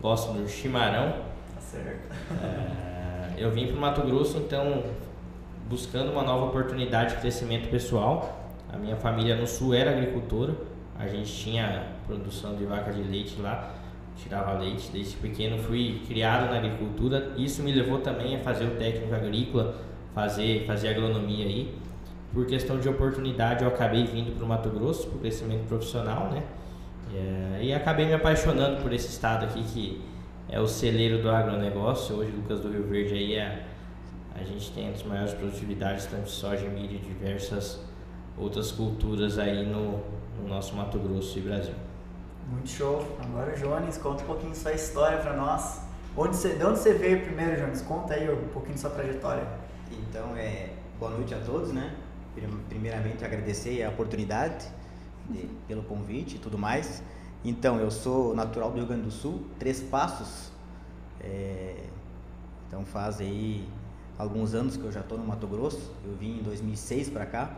gosto do chimarrão. Tá certo. É, eu vim para o Mato Grosso, então, buscando uma nova oportunidade de crescimento pessoal. A minha família no sul era agricultora, a gente tinha produção de vaca de leite lá, tirava leite. Desde pequeno fui criado na agricultura. Isso me levou também a fazer o técnico agrícola, fazer, fazer agronomia aí. Por questão de oportunidade, eu acabei vindo para o Mato Grosso, por crescimento profissional, né? É, e acabei me apaixonando por esse estado aqui que é o celeiro do agronegócio. Hoje, Lucas do Rio Verde aí é, a gente tem as maiores produtividades, tanto de soja, milho e diversas outras culturas aí no, no nosso Mato Grosso e Brasil. Muito show. Agora, Jones, conta um pouquinho sua história para nós. Onde você, de onde você veio primeiro, Jones? Conta aí um pouquinho da sua trajetória. Então, é, boa noite a todos, né? Primeiramente, agradecer a oportunidade de, pelo convite e tudo mais. Então, eu sou natural do Rio Grande do Sul, Três Passos. É, então, faz aí alguns anos que eu já estou no Mato Grosso. Eu vim em 2006 para cá.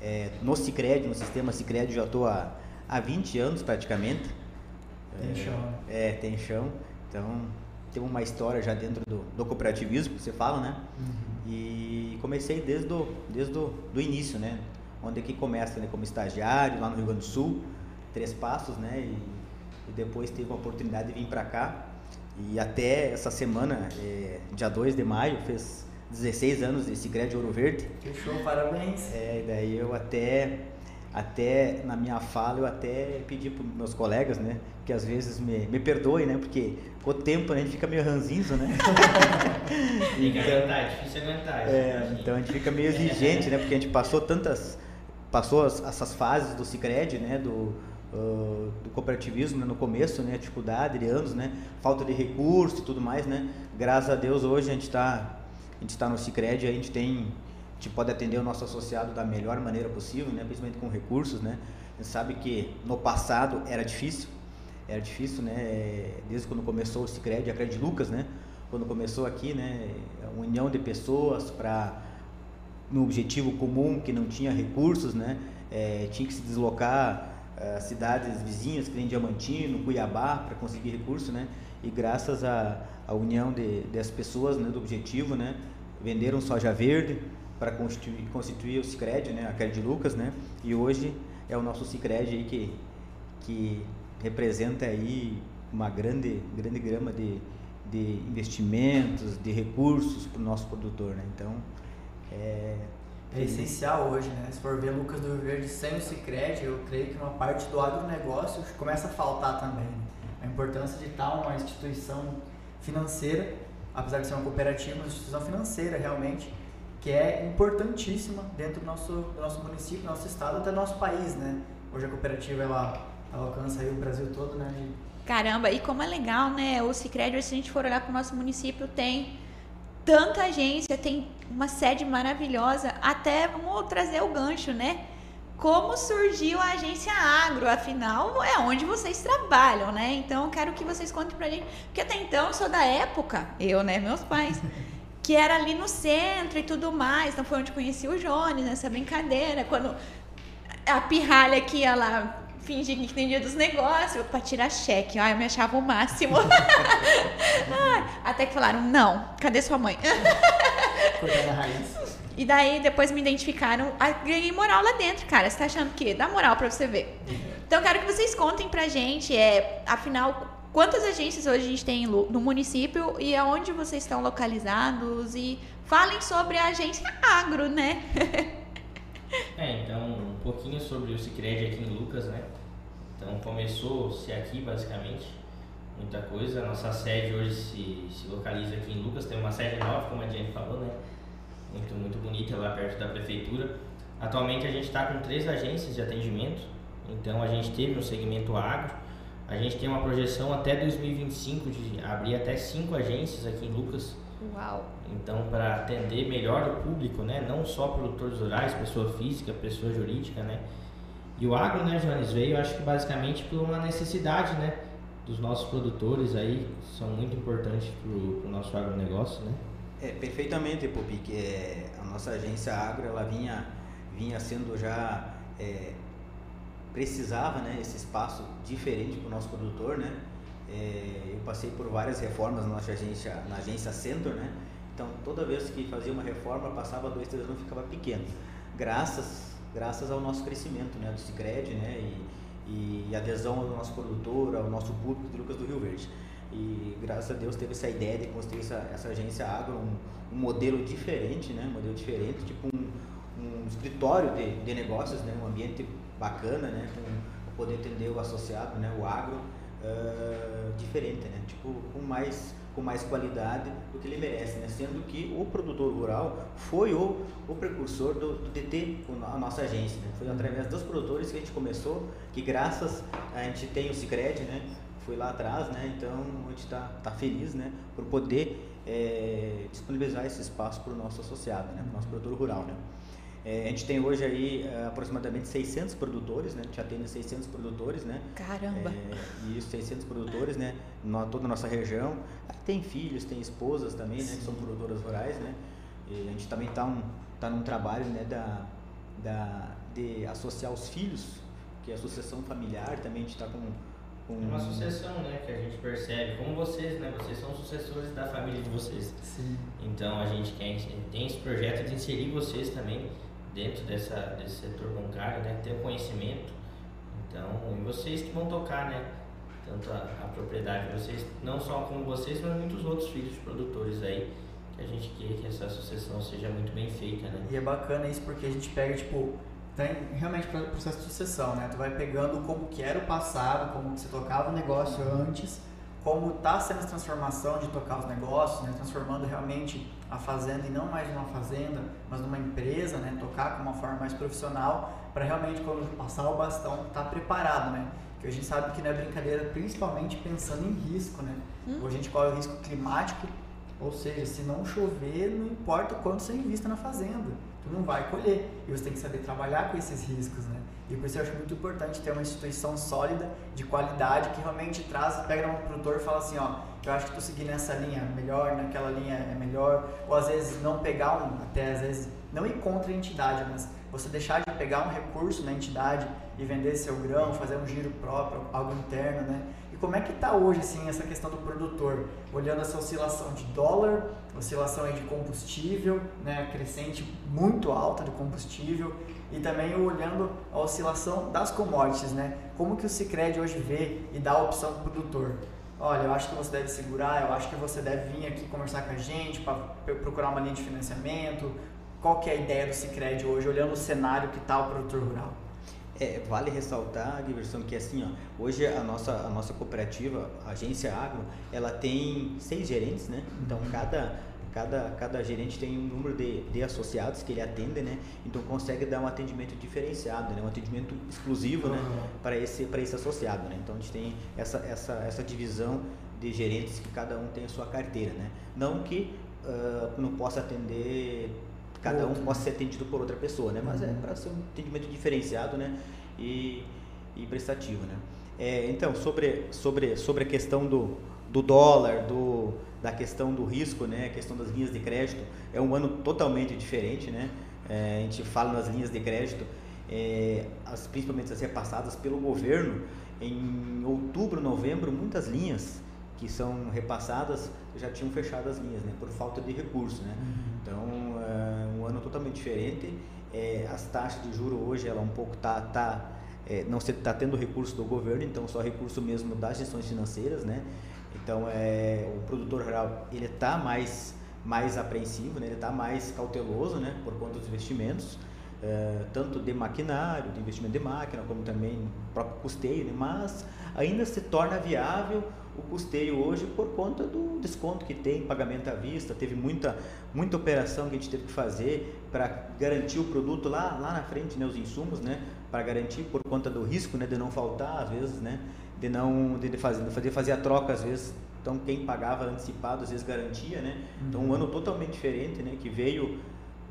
É, no Cicred, no sistema Cicred, já estou há, há 20 anos praticamente. Tem chão. É, é, tem chão. Então, tem uma história já dentro do, do cooperativismo, que você fala, né? Uhum. E comecei desde o, desde o do início, né? Onde é que começa, né? Como estagiário lá no Rio Grande do Sul, Três Passos, né? E, e depois teve a oportunidade de vir para cá. E até essa semana, é, dia 2 de maio, fez 16 anos desse Grande Ouro Verde. Fechou, parabéns. É, e daí eu até, até na minha fala, eu até pedi para meus colegas, né? Que às vezes me, me perdoem, né? Porque com o tempo a gente fica meio ranzinzo, né? Tem que aguentar, é difícil aguentar. É, então a gente fica meio exigente, né? Porque a gente passou tantas, passou as, essas fases do Cicred, né? Do, uh, do cooperativismo né? no começo, né? Dificuldade de anos, né? Falta de recurso e tudo mais, né? Graças a Deus hoje a gente está a gente está no Cicred, a gente tem, a gente pode atender o nosso associado da melhor maneira possível, né? Principalmente com recursos, né? A gente sabe que no passado era difícil, era difícil, né? Desde quando começou o Cicred, a Cred Lucas, né? Quando começou aqui, né? A união de pessoas para no objetivo comum que não tinha recursos, né? É, tinha que se deslocar a cidades vizinhas, que nem Diamantino, Cuiabá, para conseguir recursos, né? E graças à, à união de, das pessoas, né, do objetivo, né? Venderam soja verde para constituir, constituir o Cicred, né? A Cred Lucas, né? E hoje é o nosso Cicred aí que, que representa aí uma grande, grande grama de, de investimentos, de recursos para o nosso produtor, né? Então, é, é essencial hoje, né? Se for ver Lucas do Rio Verde sem o Cicred, eu creio que uma parte do agronegócio começa a faltar também. A importância de estar uma instituição financeira, apesar de ser uma cooperativa, uma instituição financeira realmente, que é importantíssima dentro do nosso, do nosso município, do nosso estado, até do nosso país, né? Hoje a cooperativa, ela, ela alcança aí o Brasil todo, né? Caramba, e como é legal, né? O Cicred, se a gente for olhar para o nosso município, tem tanta agência, tem uma sede maravilhosa. Até vamos trazer o gancho, né? Como surgiu a agência Agro? Afinal, é onde vocês trabalham, né? Então, eu quero que vocês contem pra gente. Porque até então eu sou da época, eu, né? Meus pais. Que era ali no centro e tudo mais. Então, foi onde conheci o Jones, nessa brincadeira. Quando a pirralha que ia lá fingir que entendia dos negócios para tirar cheque. Ai, eu me achava o máximo. até que falaram: não, cadê sua mãe? E daí depois me identificaram, ganhei moral lá dentro, cara. Você tá achando que dá moral para você ver. Então quero que vocês contem pra gente, é, afinal, quantas agências hoje a gente tem no município e aonde vocês estão localizados e falem sobre a agência Agro, né? é, então, um pouquinho sobre o Cicred aqui em Lucas, né? Então começou-se aqui basicamente muita coisa. A nossa sede hoje se, se localiza aqui em Lucas, tem uma sede nova, como a Jenny falou, né? Muito, muito bonita lá perto da prefeitura. Atualmente a gente está com três agências de atendimento, então a gente teve no segmento agro. A gente tem uma projeção até 2025 de abrir até cinco agências aqui em Lucas. Uau! Então, para atender melhor o público, né? Não só produtores rurais, pessoa física, pessoa jurídica, né? E o agro, né, Jones, veio, acho que basicamente por uma necessidade, né? Dos nossos produtores aí, que são muito importantes para o nosso agronegócio, né? É, perfeitamente, Popi, que é, a nossa agência agro, ela vinha, vinha sendo já, é, precisava, né, esse espaço diferente para o nosso produtor, né? É, eu passei por várias reformas na nossa agência, na agência Centro, né? Então, toda vez que fazia uma reforma, passava dois, três anos, ficava pequeno. Graças, graças ao nosso crescimento, né? Do Cicred, né? E, e adesão ao nosso produtor, ao nosso público do Lucas do Rio Verde. E graças a Deus teve essa ideia de construir essa, essa agência agro, um, um modelo diferente, né? Um modelo diferente, tipo um, um escritório de, de negócios, né? Um ambiente bacana, né? Com, poder atender o associado, né? O agro uh, diferente, né? Tipo, com mais, com mais qualidade do que ele merece, né? Sendo que o produtor rural foi o, o precursor do, do DT, a nossa agência, né? Foi através dos produtores que a gente começou, que graças a gente tem o Cicred, né? Foi lá atrás, né? Então a gente está tá feliz, né? Por poder é, disponibilizar esse espaço para o nosso associado, né? Para o nosso produtor rural, né? É, a gente tem hoje aí é, aproximadamente 600 produtores, né? A gente atende 600 produtores, né? Caramba! É, isso, 600 produtores, né? Na toda a nossa região. Tem filhos, tem esposas também, né? Que são produtoras rurais, né? E a gente também está um, tá num trabalho, né? Da, da, de associar os filhos, que é a associação familiar, também a gente está com é uma sucessão, né, que a gente percebe, como vocês, né, vocês são sucessores da família de vocês. Sim. Então a gente quer, tem esse projeto de inserir vocês também dentro dessa, desse setor bancário, né? Ter conhecimento. Então, e vocês que vão tocar, né? Tanto a, a propriedade de vocês, não só como vocês, mas muitos outros filhos produtores aí, que a gente quer que essa associação seja muito bem feita, né? E é bacana isso porque a gente pega, tipo, tem realmente processo de sucessão, né? Tu vai pegando como que era o passado, como você tocava o negócio antes, como está sendo essa transformação de tocar os negócios, né? transformando realmente a fazenda e não mais uma fazenda, mas numa empresa, né? tocar com uma forma mais profissional, para realmente quando passar o bastão estar tá preparado, né? Que a gente sabe que não é brincadeira, principalmente pensando em risco, né? Hum. A gente corre o risco climático, ou seja, se não chover, não importa quanto você invista na fazenda, tu não vai colher. E você tem que saber trabalhar com esses riscos, né? E por isso eu acho muito importante ter uma instituição sólida, de qualidade, que realmente traz, pega um produtor e fala assim, ó, eu acho que tu seguir nessa linha é melhor, naquela linha é melhor, ou às vezes não pegar um, até às vezes, não ir contra a entidade, mas você deixar de pegar um recurso na entidade e vender seu grão, fazer um giro próprio, algo interno, né? E como é que está hoje, assim, essa questão do produtor? Olhando essa oscilação de dólar, oscilação aí de combustível, né, crescente muito alta de combustível, e também olhando a oscilação das commodities, né? Como que o Sicredi hoje vê e dá a opção para o produtor? Olha, eu acho que você deve segurar, eu acho que você deve vir aqui conversar com a gente para procurar uma linha de financiamento. Qual que é a ideia do Sicredi hoje, olhando o cenário que está o produtor rural? É, vale ressaltar, Giverson, que assim, ó, hoje a nossa, a nossa cooperativa, a Agência Agro, ela tem seis gerentes, né? Então, uhum. cada Cada, cada gerente tem um número de, de associados que ele atende, né? Então consegue dar um atendimento diferenciado, né? Um atendimento exclusivo, uhum. né? Para esse, esse associado, né? Então a gente tem essa, essa, essa divisão de gerentes que cada um tem a sua carteira, né? Não que uh, não possa atender, cada Outro. um possa ser atendido por outra pessoa, né? Mas é uhum. é para ser um atendimento diferenciado, né? E, e prestativo, né? É, então, sobre, sobre, sobre a questão do, do dólar, do da questão do risco, né, a questão das linhas de crédito, é um ano totalmente diferente, né? É, a gente fala nas linhas de crédito, é, as, principalmente as repassadas pelo governo, em outubro, novembro, muitas linhas que são repassadas já tinham fechado as linhas, né, por falta de recurso, né? Uhum. Então, é um ano totalmente diferente. É, as taxas de juro hoje, ela um pouco tá, tá é, não está tendo recurso do governo, então só recurso mesmo das gestões financeiras, né? Então, é, o produtor rural ele está mais, mais apreensivo, né? ele está mais cauteloso né? por conta dos investimentos, é, tanto de maquinário, de investimento de máquina, como também próprio custeio, né? mas ainda se torna viável o custeio hoje por conta do desconto que tem, pagamento à vista, teve muita, muita operação que a gente teve que fazer para garantir o produto lá, lá na frente, né, os insumos, né, para garantir por conta do risco, né, de não faltar às vezes, né, de não de fazer, de fazer, fazer a troca às vezes. Então quem pagava antecipado às vezes garantia, né? Então um uhum. ano totalmente diferente, né? Que veio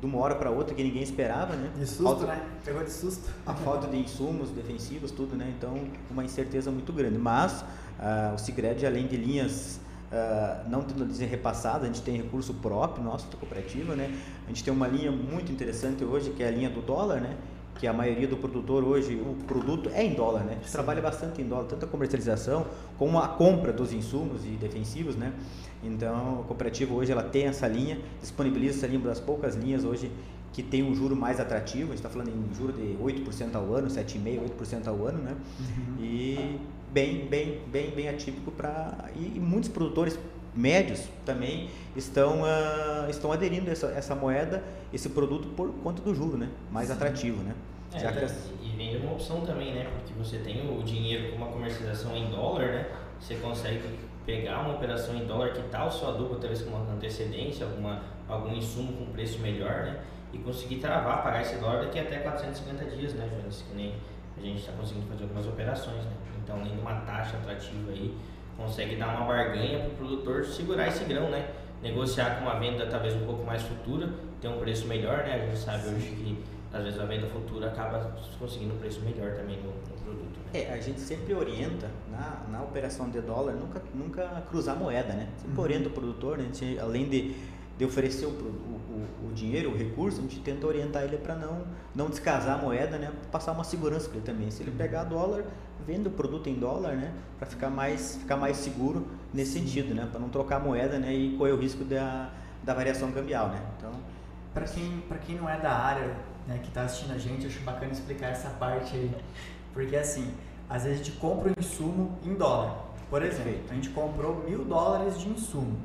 de uma hora para outra que ninguém esperava, né? De susto, falta, né? Pegou de susto. A falta de insumos defensivos, tudo, né? Então uma incerteza muito grande. Mas uh, o Sigred, além de linhas Uh, não tendo dizer repassada, a gente tem recurso próprio nosso da cooperativa, né? A gente tem uma linha muito interessante hoje, que é a linha do dólar, né? Que a maioria do produtor hoje, o produto é em dólar, né? A gente trabalha bastante em dólar, tanto a comercialização como a compra dos insumos e defensivos, né? Então, a cooperativa hoje ela tem essa linha, disponibiliza essa linha, uma das poucas linhas hoje que tem um juro mais atrativo, a gente está falando em juro de 8% ao ano, 7,5%, 8% ao ano, né? Uhum. E bem, bem, bem, bem atípico para... E, e, muitos produtores médios também estão, uh, estão aderindo a essa, essa moeda, esse produto por conta do juro, né? Mais Sim. atrativo, né? É, Já que... E vem uma opção também, né? Porque você tem o dinheiro com uma comercialização em dólar, né? Você consegue pegar uma operação em dólar que tal tá sua dupla, talvez com uma antecedência, alguma, algum insumo com preço melhor, né? E conseguir travar, pagar esse dólar daqui até 450 dias, né, Jonas? Que nem a gente está conseguindo fazer algumas operações, né? Então, além de uma taxa atrativa aí, consegue dar uma barganha para o produtor segurar esse grão, né? Negociar com uma venda talvez um pouco mais futura, ter um preço melhor, né? A gente sabe hoje que às vezes a venda futura acaba conseguindo um preço melhor também no, no produto. Né? É, a gente sempre orienta na, na operação de dólar nunca, nunca cruzar moeda, né? Sempre uhum. orienta o produtor, né? Gente, além de, de oferecer o, o, o, dinheiro, o recurso, a gente tenta orientar ele para não, não descasar a moeda, né? Passar uma segurança para ele também. Se ele pegar dólar, vende o produto em dólar, né? Para ficar mais, ficar mais seguro nesse sentido, né? Para não trocar a moeda, né? E correr o risco da, da variação cambial, né? Então, para quem, quem não é da área né, que está assistindo a gente, acho bacana explicar essa parte aí. Porque assim, às vezes a gente compra um insumo em dólar. Por exemplo, Perfeito. a gente comprou mil dólares de insumo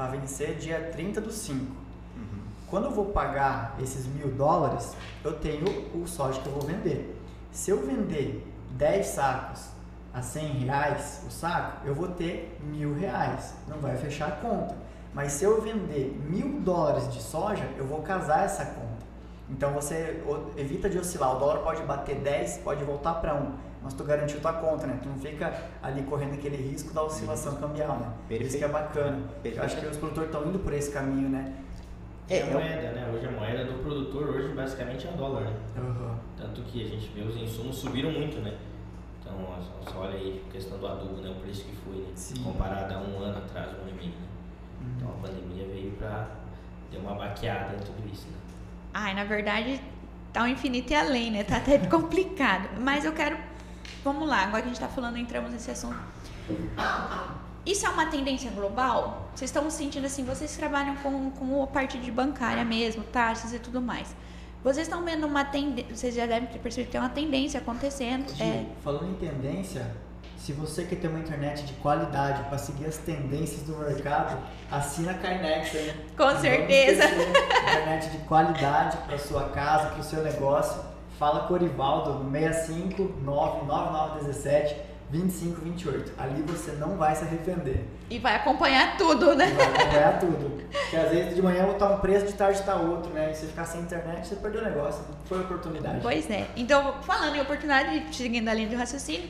para vencer dia 30 do 5. Uhum. Quando eu vou pagar esses mil dólares, eu tenho o soja que eu vou vender. Se eu vender 10 sacos a 100 reais o saco, eu vou ter mil reais. Não vai fechar a conta. Mas se eu vender mil dólares de soja, eu vou casar essa conta. Então você evita de oscilar. O dólar pode bater 10, pode voltar para 1. Mas tu garantiu tua conta, né? Tu não fica ali correndo aquele risco da oscilação cambial, né? Perfeito. Isso que é bacana. Perfeito. Eu acho que os produtores estão indo por esse caminho, né? É, a moeda, né? Hoje a moeda do produtor hoje basicamente é o dólar, né? Uhum. Tanto que a gente vê os insumos subiram muito, né? Então, só olha aí a questão do adubo, né? O preço que foi, né? Sim. Comparado a um ano atrás, um ano e meio, né? Uhum. Então a pandemia veio para ter uma baqueada em tudo isso, né? Ai, na verdade, tá um infinito e além, né? Tá até complicado. Mas eu quero. Vamos lá, agora que a gente tá falando, entramos nesse assunto. Isso é uma tendência global? Vocês estão sentindo assim, vocês trabalham com, com a parte de bancária mesmo, taxas e tudo mais. Vocês estão vendo uma tendência, vocês já devem ter percebido que tem uma tendência acontecendo. Gil, é... Falando em tendência, se você quer ter uma internet de qualidade para seguir as tendências do mercado, assina a Carnex, hein? Com certeza. internet de qualidade para sua casa, para o seu negócio. Fala com o Orivaldo no 65 99917 2528. Ali você não vai se arrepender. E vai acompanhar tudo, né? E vai acompanhar tudo. Porque às vezes de manhã tá um preço, de tarde tá outro, né? E se ficar sem internet, você perdeu o negócio. Foi oportunidade. Pois é. Então, falando em oportunidade, seguindo a linha de raciocínio,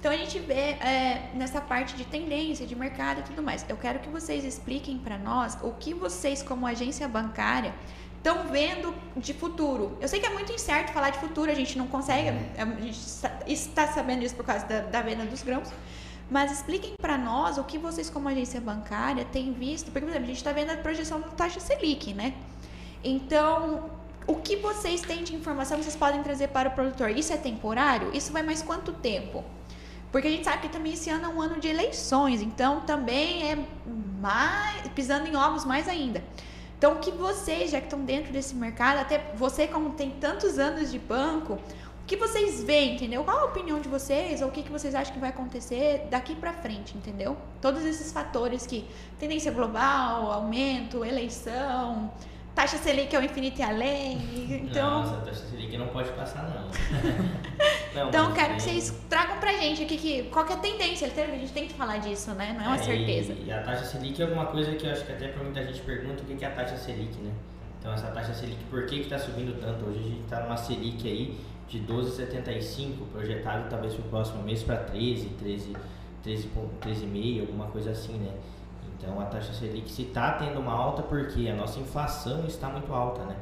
então a gente vê é, nessa parte de tendência, de mercado e tudo mais. Eu quero que vocês expliquem para nós o que vocês, como agência bancária, estão vendo de futuro. Eu sei que é muito incerto falar de futuro, a gente não consegue, a gente está sabendo isso por causa da, da venda dos grãos. Mas expliquem para nós o que vocês, como agência bancária, têm visto. Porque, por exemplo, a gente está vendo a projeção da taxa Selic, né? Então, o que vocês têm de informação vocês podem trazer para o produtor? Isso é temporário? Isso vai mais quanto tempo? Porque a gente sabe que também esse ano é um ano de eleições, então também é mais pisando em ovos mais ainda. Então, o que vocês, já que estão dentro desse mercado, até você como tem tantos anos de banco, o que vocês veem, entendeu? Qual a opinião de vocês ou o que, que vocês acham que vai acontecer daqui para frente, entendeu? Todos esses fatores que tendência global, aumento, eleição, taxa Selic é o infinito e além. Então... Nossa, a taxa Selic não pode passar, não. não então, quero que vocês tragam pra gente aqui que, qual que é a tendência. A gente tem que falar disso, né? Não é uma é, certeza. E, e, a taxa Selic é alguma coisa que eu acho que até pra muita gente pergunta o que é a taxa Selic, né? Então, essa taxa Selic, por que que tá subindo tanto? Hoje a gente tá numa Selic aí de 12,75, projetado talvez pro próximo mês para 13, 13, 13,5, 13, alguma coisa assim, né? Então a taxa Selic se está tendo uma alta porque a nossa inflação está muito alta, né?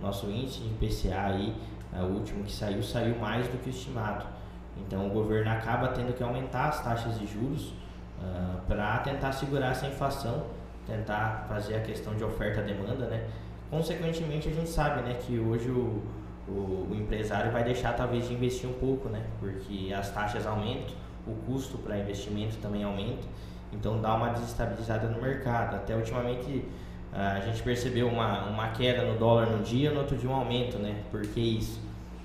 Nosso índice de IPCA aí, o último que saiu, saiu mais do que o estimado. Então o governo acaba tendo que aumentar as taxas de juros uh, ah, para tentar segurar essa inflação, tentar fazer a questão de oferta-demanda, né? Consequentemente a gente sabe, né, que hoje o, o, o empresário vai deixar talvez de investir um pouco, né? Porque as taxas aumentam, o custo para investimento também aumenta, então dá uma desestabilizada no mercado. Até ultimamente a gente percebeu uma, uma queda no dólar num dia, no outro dia um aumento, né? Por que isso?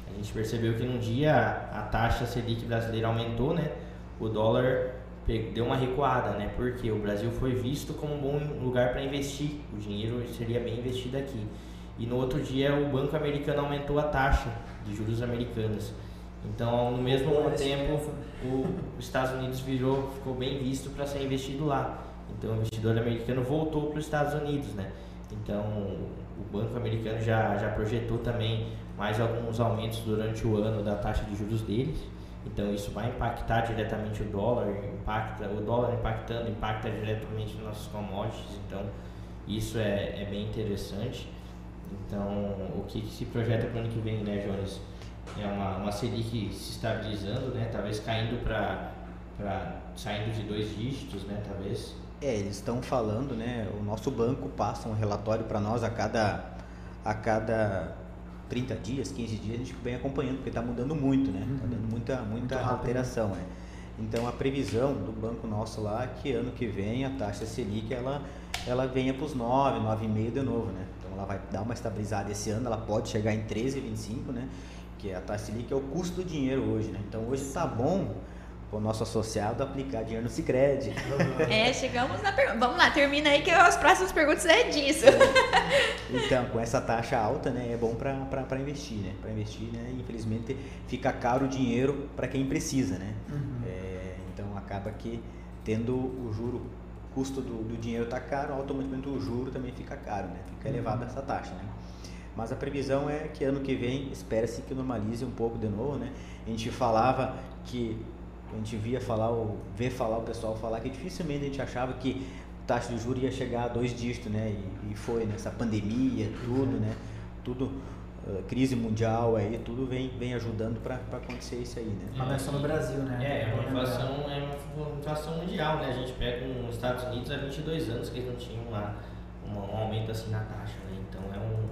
A gente percebeu que num dia a taxa Selic brasileira aumentou, né? O dólar deu uma recuada, né? Porque o Brasil foi visto como um bom lugar para investir, o dinheiro seria bem investido aqui. E no outro dia o banco americano aumentou a taxa de juros americanos. Então, no mesmo tempo, os Estados Unidos virou, ficou bem visto para ser investido lá. Então, o investidor americano voltou para os Estados Unidos, né? Então, o banco americano já, já projetou também mais alguns aumentos durante o ano da taxa de juros deles. Então, isso vai impactar diretamente o dólar, impacta o dólar impactando, impacta diretamente nossos commodities. Então, isso é, é bem interessante. Então, o que, que se projeta para o ano que vem, né, Jones? É uma, uma Selic se estabilizando, né? Talvez caindo para saindo de dois dígitos, né? Talvez. É, eles estão falando, né? O nosso banco passa um relatório para nós a cada a cada 30 dias, 15 dias, a gente vem acompanhando, porque está mudando muito, né? Está dando muita, muita Muito alteração, né? Então a previsão do banco nosso lá é que ano que vem a taxa Selic ela, ela venha para os 9, 9,5 de novo, né? Então ela vai dar uma estabilizada esse ano, ela pode chegar em 13,25, né? Que a taxa Selic é o custo do dinheiro hoje, né? Então hoje está bom o nosso associado aplicar dinheiro no Sicredi. É, chegamos na pergunta. Vamos lá, termina aí que as próximas perguntas é disso. Então, com essa taxa alta, né, é bom para investir, né? Para investir, né? Infelizmente, fica caro o dinheiro para quem precisa, né? Uhum. É, então, acaba que tendo o juro, o custo do, do dinheiro está caro, automaticamente o juro também fica caro, né? Fica uhum. elevada essa taxa, né? Mas a previsão é que ano que vem espera-se que normalize um pouco de novo, né? A gente falava que a gente via falar, ou vê falar o pessoal falar que dificilmente a gente achava que taxa de juros ia chegar a dois dígitos, né? E, e foi nessa pandemia, tudo, né? Tudo, uh, crise mundial aí, tudo vem, vem ajudando para acontecer isso aí, né? Mas não é só no Brasil, né? É, é uma inflação, é uma inflação mundial, né? A gente pega nos Estados Unidos há 22 anos que eles não tinham uma, uma, um aumento assim na taxa, né? Então é, um,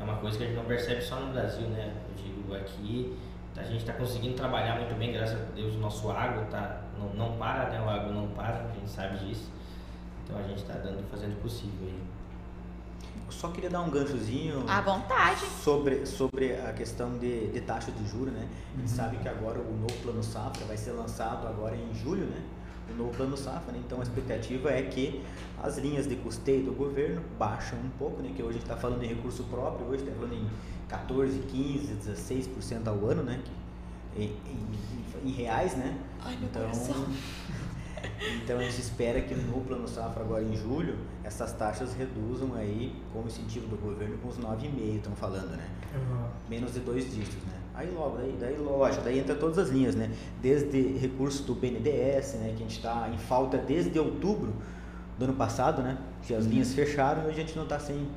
é uma coisa que a gente não percebe só no Brasil, né? Eu digo, aqui a gente está conseguindo trabalhar muito bem, graças a Deus, o nosso agro tá, não, não para, né? O agro não para, a gente sabe disso. Então a gente está dando, fazendo o possível aí. Eu só queria dar um ganchozinho. À vontade. Sobre, sobre a questão de, de taxa de juros, né? A gente uhum. sabe que agora o novo plano safra vai ser lançado agora em julho, né? O novo plano safra, né? Então a expectativa é que as linhas de custeio do governo baixam um pouco, né? Que hoje a gente está falando em recurso próprio, hoje está falando em 14, 15, 16% ao ano, né? Em, em, em, reais, né? Ai, meu então, coração. então a gente espera que no plano safra agora em julho essas taxas reduzam aí com o incentivo do governo com os 9,5 estão falando, né? Uhum. Menos de dois dígitos, né? Aí logo, daí, daí lógico, daí entra todas as linhas, né? Desde recurso do BNDES, né? Que a gente está em falta desde outubro do ano passado, né? Que as uhum. linhas fecharam e a gente não está sem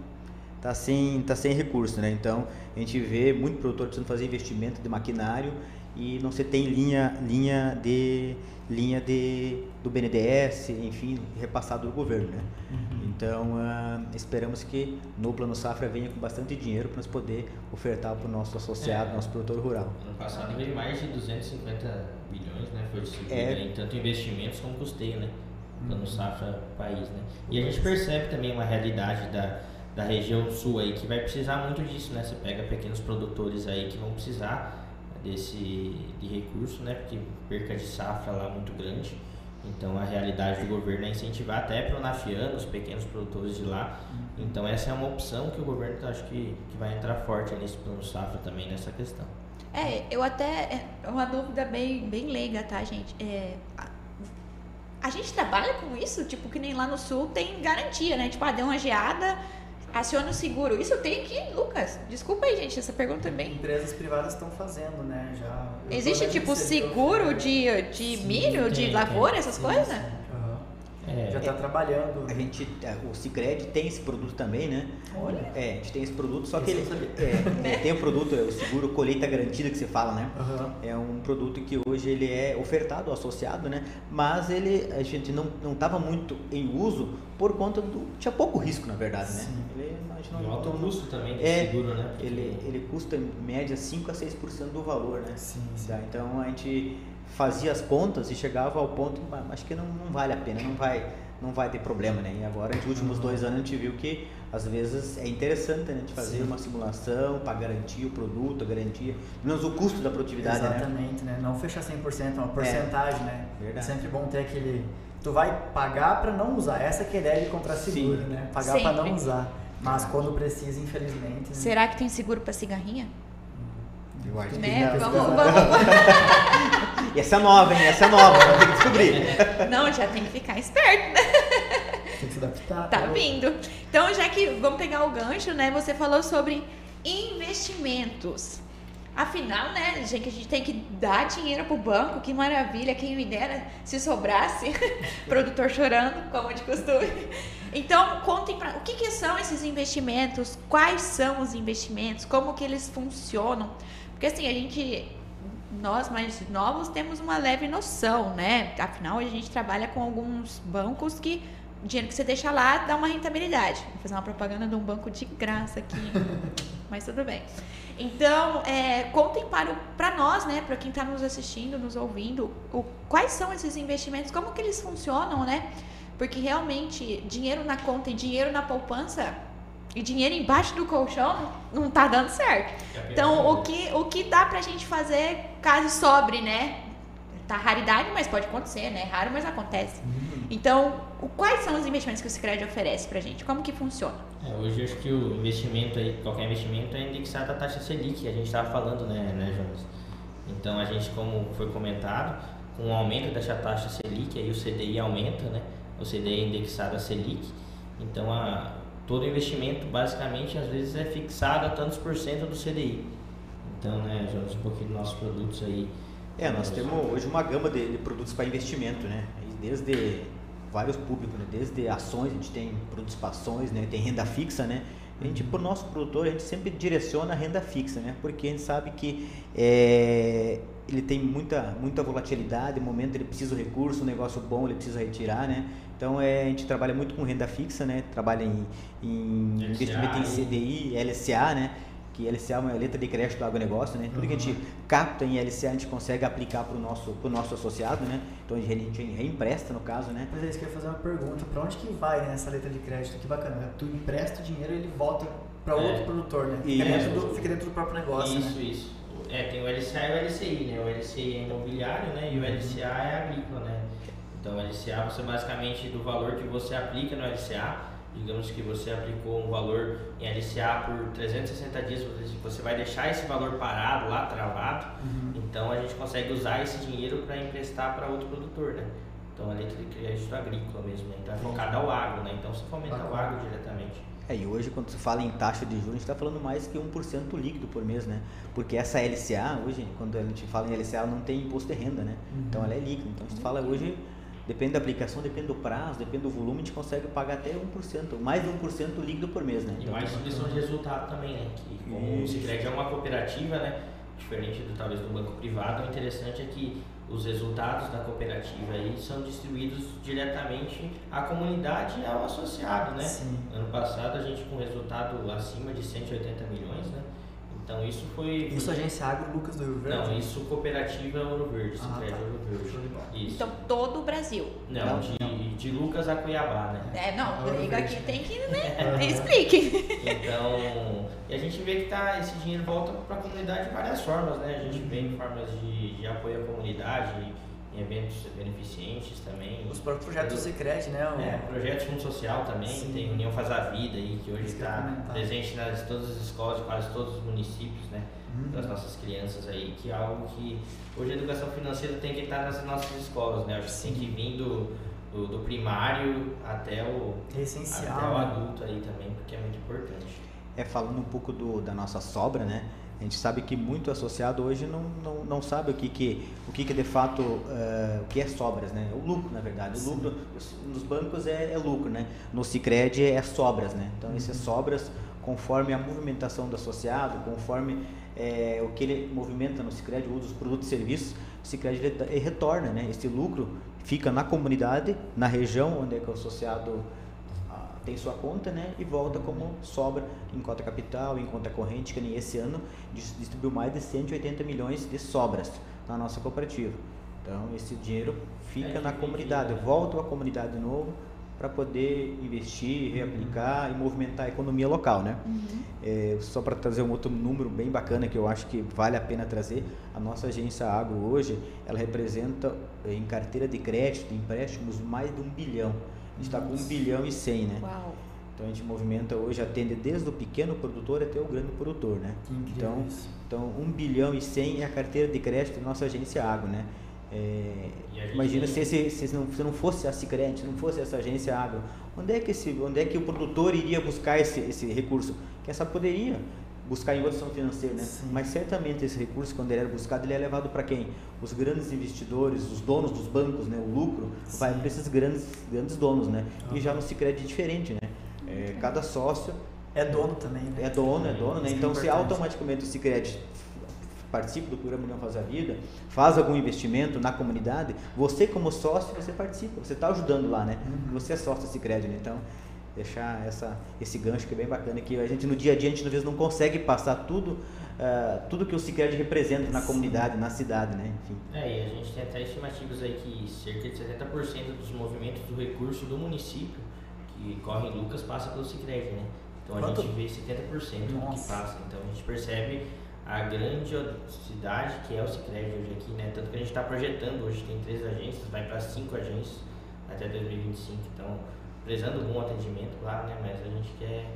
tá sem, tá sem recurso, né? Então a gente vê muito produtor precisando fazer investimento de maquinário e não se tem linha, linha de linha de do BNDES, enfim, repassado do governo, né? Uhum. Então uh, esperamos que no plano safra venha com bastante dinheiro para nós poder ofertar para o nosso associado, é. nosso produtor rural. Ano passado veio mais de 250 bilhões, né? Foi distribuído é. em tanto investimentos como custeio, né? Plano uhum. safra país, né? E a gente percebe também uma realidade da da região sul aí que vai precisar muito disso, né? Você pega pequenos produtores aí que vão precisar desse de recurso, né? Porque perca de safra lá muito grande. Então a realidade do governo é incentivar até para o Nafiano, os pequenos produtores de lá. Então essa é uma opção que o governo acho que, que vai entrar forte nesse plano safra também nessa questão. É, eu até. É uma dúvida bem, bem leiga, tá, gente? É, a, a gente trabalha com isso? Tipo, que nem lá no sul tem garantia, né? Tipo, ah, deu uma geada, aciona o seguro. Isso tem aqui, Lucas? Desculpa aí, gente, essa pergunta é bem. Empresas privadas estão fazendo, né? Já. Existe tipo seguro de, de Sim, milho, tem, de lavoura, essas coisas? Uhum. É. já está trabalhando. A gente, é, o Cicred tem esse produto também, né? Olha. É, a gente tem esse produto, só que Esse ele é, é, tem o produto, é o seguro colheita garantida que se fala, né? Aham. É um produto que hoje ele é ofertado, associado, né? Mas ele a gente não não estava muito em uso por conta do tinha pouco risco na verdade, né? Sim. Ele, a gente E o alto custo também desse É, seguro, né? Porque ele, ele custa em média 5 a 6% do valor, né? Sim, sim. Tá, Então a gente fazia as contas e chegava ao ponto, "Ah, acho que não, não vale a pena, não vai, não vai ter problema, né? E agora, nos últimos Uhum. dois anos, a gente viu que às vezes é interessante né, a gente fazer Sim. uma simulação para garantir o produto, garantir, pelo menos o custo da produtividade, né? Exatamente, né? Não fechar 100%, é uma porcentagem, né? Verdade. É sempre bom ter aquele. Tu vai pagar para não usar. Essa que é a ideia de comprar seguro, Sim. né? Pagar para não usar. Mas quando precisa, infelizmente. né? Será que tem seguro pra cigarrinha? Eu acho que Né? não. Vamos, vamos. E essa é nova, hein? Essa é nova, vamos ter que descobrir. Não, já tem que ficar esperto, né? Tem que se adaptar. Tá vindo. Então, já que vamos pegar o gancho, né? Você falou sobre investimentos. Afinal, né, gente, a gente tem que dar dinheiro pro banco, que maravilha, quem me dera se sobrasse, produtor chorando, como de costume. Então, contem pra o que, que são esses investimentos, quais são os investimentos, como que eles funcionam. Porque assim, a gente, nós mais novos temos uma leve noção, né? Afinal, a gente trabalha com alguns bancos que o dinheiro que você deixa lá dá uma rentabilidade. Vou fazer uma propaganda de um banco de graça aqui, mas tudo bem. Então, é, contem para, o- para nós, né, para quem está nos assistindo, nos ouvindo, o, quais são esses investimentos, como que eles funcionam, né? Porque realmente, dinheiro na conta e dinheiro na poupança e dinheiro embaixo do colchão não, tá dando certo. Então, o que, o que dá pra gente fazer caso sobre, né? Tá raridade, mas pode acontecer, né? Raro, mas acontece. Uhum. Então, o- quais são os investimentos que o Sicredi oferece pra gente? Como que funciona? É, hoje eu acho que o investimento aí, qualquer investimento é indexado à taxa Selic, a gente estava falando, né, né, Jonas? Então a gente, como foi comentado, com o aumento dessa taxa Selic, aí o CDI aumenta, né? O CDI é indexado à Selic, então a, todo investimento basicamente às vezes é fixado a tantos por cento do CDI. Então, né, Jonas, um pouquinho dos nossos produtos aí. É, nós temos hoje uma gama de, de produtos para investimento, né? Desde vários públicos, né? Desde ações, a gente tem produtos para ações, né? Tem renda fixa, né? A gente, pro nosso produtor, a gente sempre direciona a renda fixa, né? Porque a gente sabe que é, ele tem muita, muita volatilidade, no momento ele precisa do recurso, um negócio bom ele precisa retirar, né? Então é, a gente trabalha muito com renda fixa, né? Trabalha em, em LCA, investimento em né? CDI, LCA, né? Que LCA é uma letra de crédito do agronegócio, né? Tudo que a gente capta em LCA a gente consegue aplicar para o nosso, pro nosso associado, né? Então a gente reempresta no caso, né? Mas é isso que eu ia fazer uma pergunta. Pra onde que vai né, essa letra de crédito? Que bacana. Tu empresta o dinheiro e ele volta pra É. outro produtor, né? Fica dentro, do, fica dentro do próprio negócio, isso, né? isso. É, tem o LCA e o LCI, né? O LCI é imobiliário, né? E o LCA é agrícola, né? Então, o LCA, você basicamente, do valor que você aplica no LCA, digamos que você aplicou um valor em LCA por 360 dias, você- você vai deixar esse valor parado lá, travado, Uhum. então a gente consegue usar esse dinheiro para emprestar para outro produtor, né? Então, a letra de crédito agrícola mesmo, né? Então, é focada ao agro, né? Então, você fomenta o agro diretamente. É, e hoje quando se fala em taxa de juros, a gente está falando mais que 1% líquido por mês, né? Porque essa LCA, hoje, quando a gente fala em LCA, ela não tem imposto de renda, né? Uhum. Então ela é líquida. Então a gente fala hoje, depende da aplicação, depende do prazo, depende do volume, a gente consegue pagar até 1%, mais de 1% líquido por mês, né? E Então, mais distribuição de resultado também, né? Que como o. Sicredi é uma cooperativa, né? Diferente do talvez do banco privado, o interessante é que os resultados da cooperativa aí são distribuídos diretamente à comunidade e ao associado, né? Sim. Ano passado a gente com resultado acima de 180 milhões, né? Então isso foi. Isso agência Agro Lucas do Rio Verde? Não, isso cooperativa Ouro Verde, Ah, Sicredi tá. Ouro Verde. Isso. Então, todo o Brasil. não, de, de Lucas a Cuiabá, né? É, não, Ouro liga aqui, tem que, né? Explique. Então, e a gente vê que tá, esse dinheiro volta para a comunidade de várias formas, né? A gente vê em formas de, de apoio à comunidade, em eventos beneficentes também. Os próprios projetos do Cicred, né? O- É, projeto de fundo social também, Sim. tem União Faz a Vida aí, que hoje está presente nas todas as escolas, quase todos os municípios, né? Uhum. Das nossas crianças aí, que é algo que hoje a educação financeira tem que estar nas nossas escolas, né? Acho que tem que vir do, do, do primário até o, É essencial. até o né? adulto aí também, porque é muito importante. É, falando um pouco do, da nossa sobra, né? A gente sabe que muito associado hoje não, não, não sabe o que, que, o que, que de fato uh, o que é sobras, né? O lucro, na verdade. O lucro nos bancos é, é, lucro, né? No Cicred é sobras, né? Então, essas uhum. sobras, conforme a movimentação do associado, conforme é, o que ele movimenta no Cicred, o uso dos produtos e serviços, o ele retorna, né? Esse lucro fica na comunidade, na região onde é que o associado tem sua conta, né? E volta como sobra em conta capital, em conta corrente, que nem esse ano distribuiu mais de 180 milhões de sobras na nossa cooperativa. Então, esse dinheiro fica é, na comunidade, né? volta à comunidade de novo para poder investir, reaplicar uhum. e movimentar a economia local, né? Uhum. É, só para trazer um outro número bem bacana que eu acho que vale a pena trazer, a nossa agência Agro hoje, ela representa em carteira de crédito, empréstimos, mais de um bilhão gente está com 1 bilhão e 100, né? Uau. Então a gente movimenta hoje, atende desde o pequeno produtor até o grande produtor, né? Então, então 1 bilhão e 100 é a carteira de crédito da nossa agência Água, né? É, imagina se, esse, se, não, se não fosse a Sicredi, se não fosse essa agência Agro, onde é que, esse, onde é que o produtor iria buscar esse, esse recurso? Quem sabe poderia buscar em outra financeira, né? Sim. Mas certamente esse recurso, quando ele era buscado, ele é levado para quem? Os grandes investidores, os donos dos bancos, né? O lucro Sim. vai para esses grandes, grandes donos, né? Ah. E já no Sicredi é diferente, né? É, cada sócio é dono também, né? É dono, é dono, né? É então, se automaticamente o Sicredi participa do programa União Faz a Vida, faz algum investimento na comunidade, você como sócio, você participa, você está ajudando lá, né? Uhum. Você é sócio do Sicredi, né? Então, deixar essa, esse gancho que é bem bacana, que a gente no dia a dia a gente às vezes não consegue passar tudo, uh, tudo que o Cicred representa na comunidade, na cidade, né? Enfim. É, e a gente tem até estimativas aí que cerca de 70% dos movimentos do recurso do município que corre em Lucas passa pelo Cicred, né? Então Quanto? a gente vê 70% Nossa. do que passa. Então a gente percebe a grandiosidade que é o Cicred hoje aqui, né? Tanto que a gente está projetando, hoje tem três agências, vai para cinco agências até 2025. Então prezando bom atendimento, claro, né? Mas a gente quer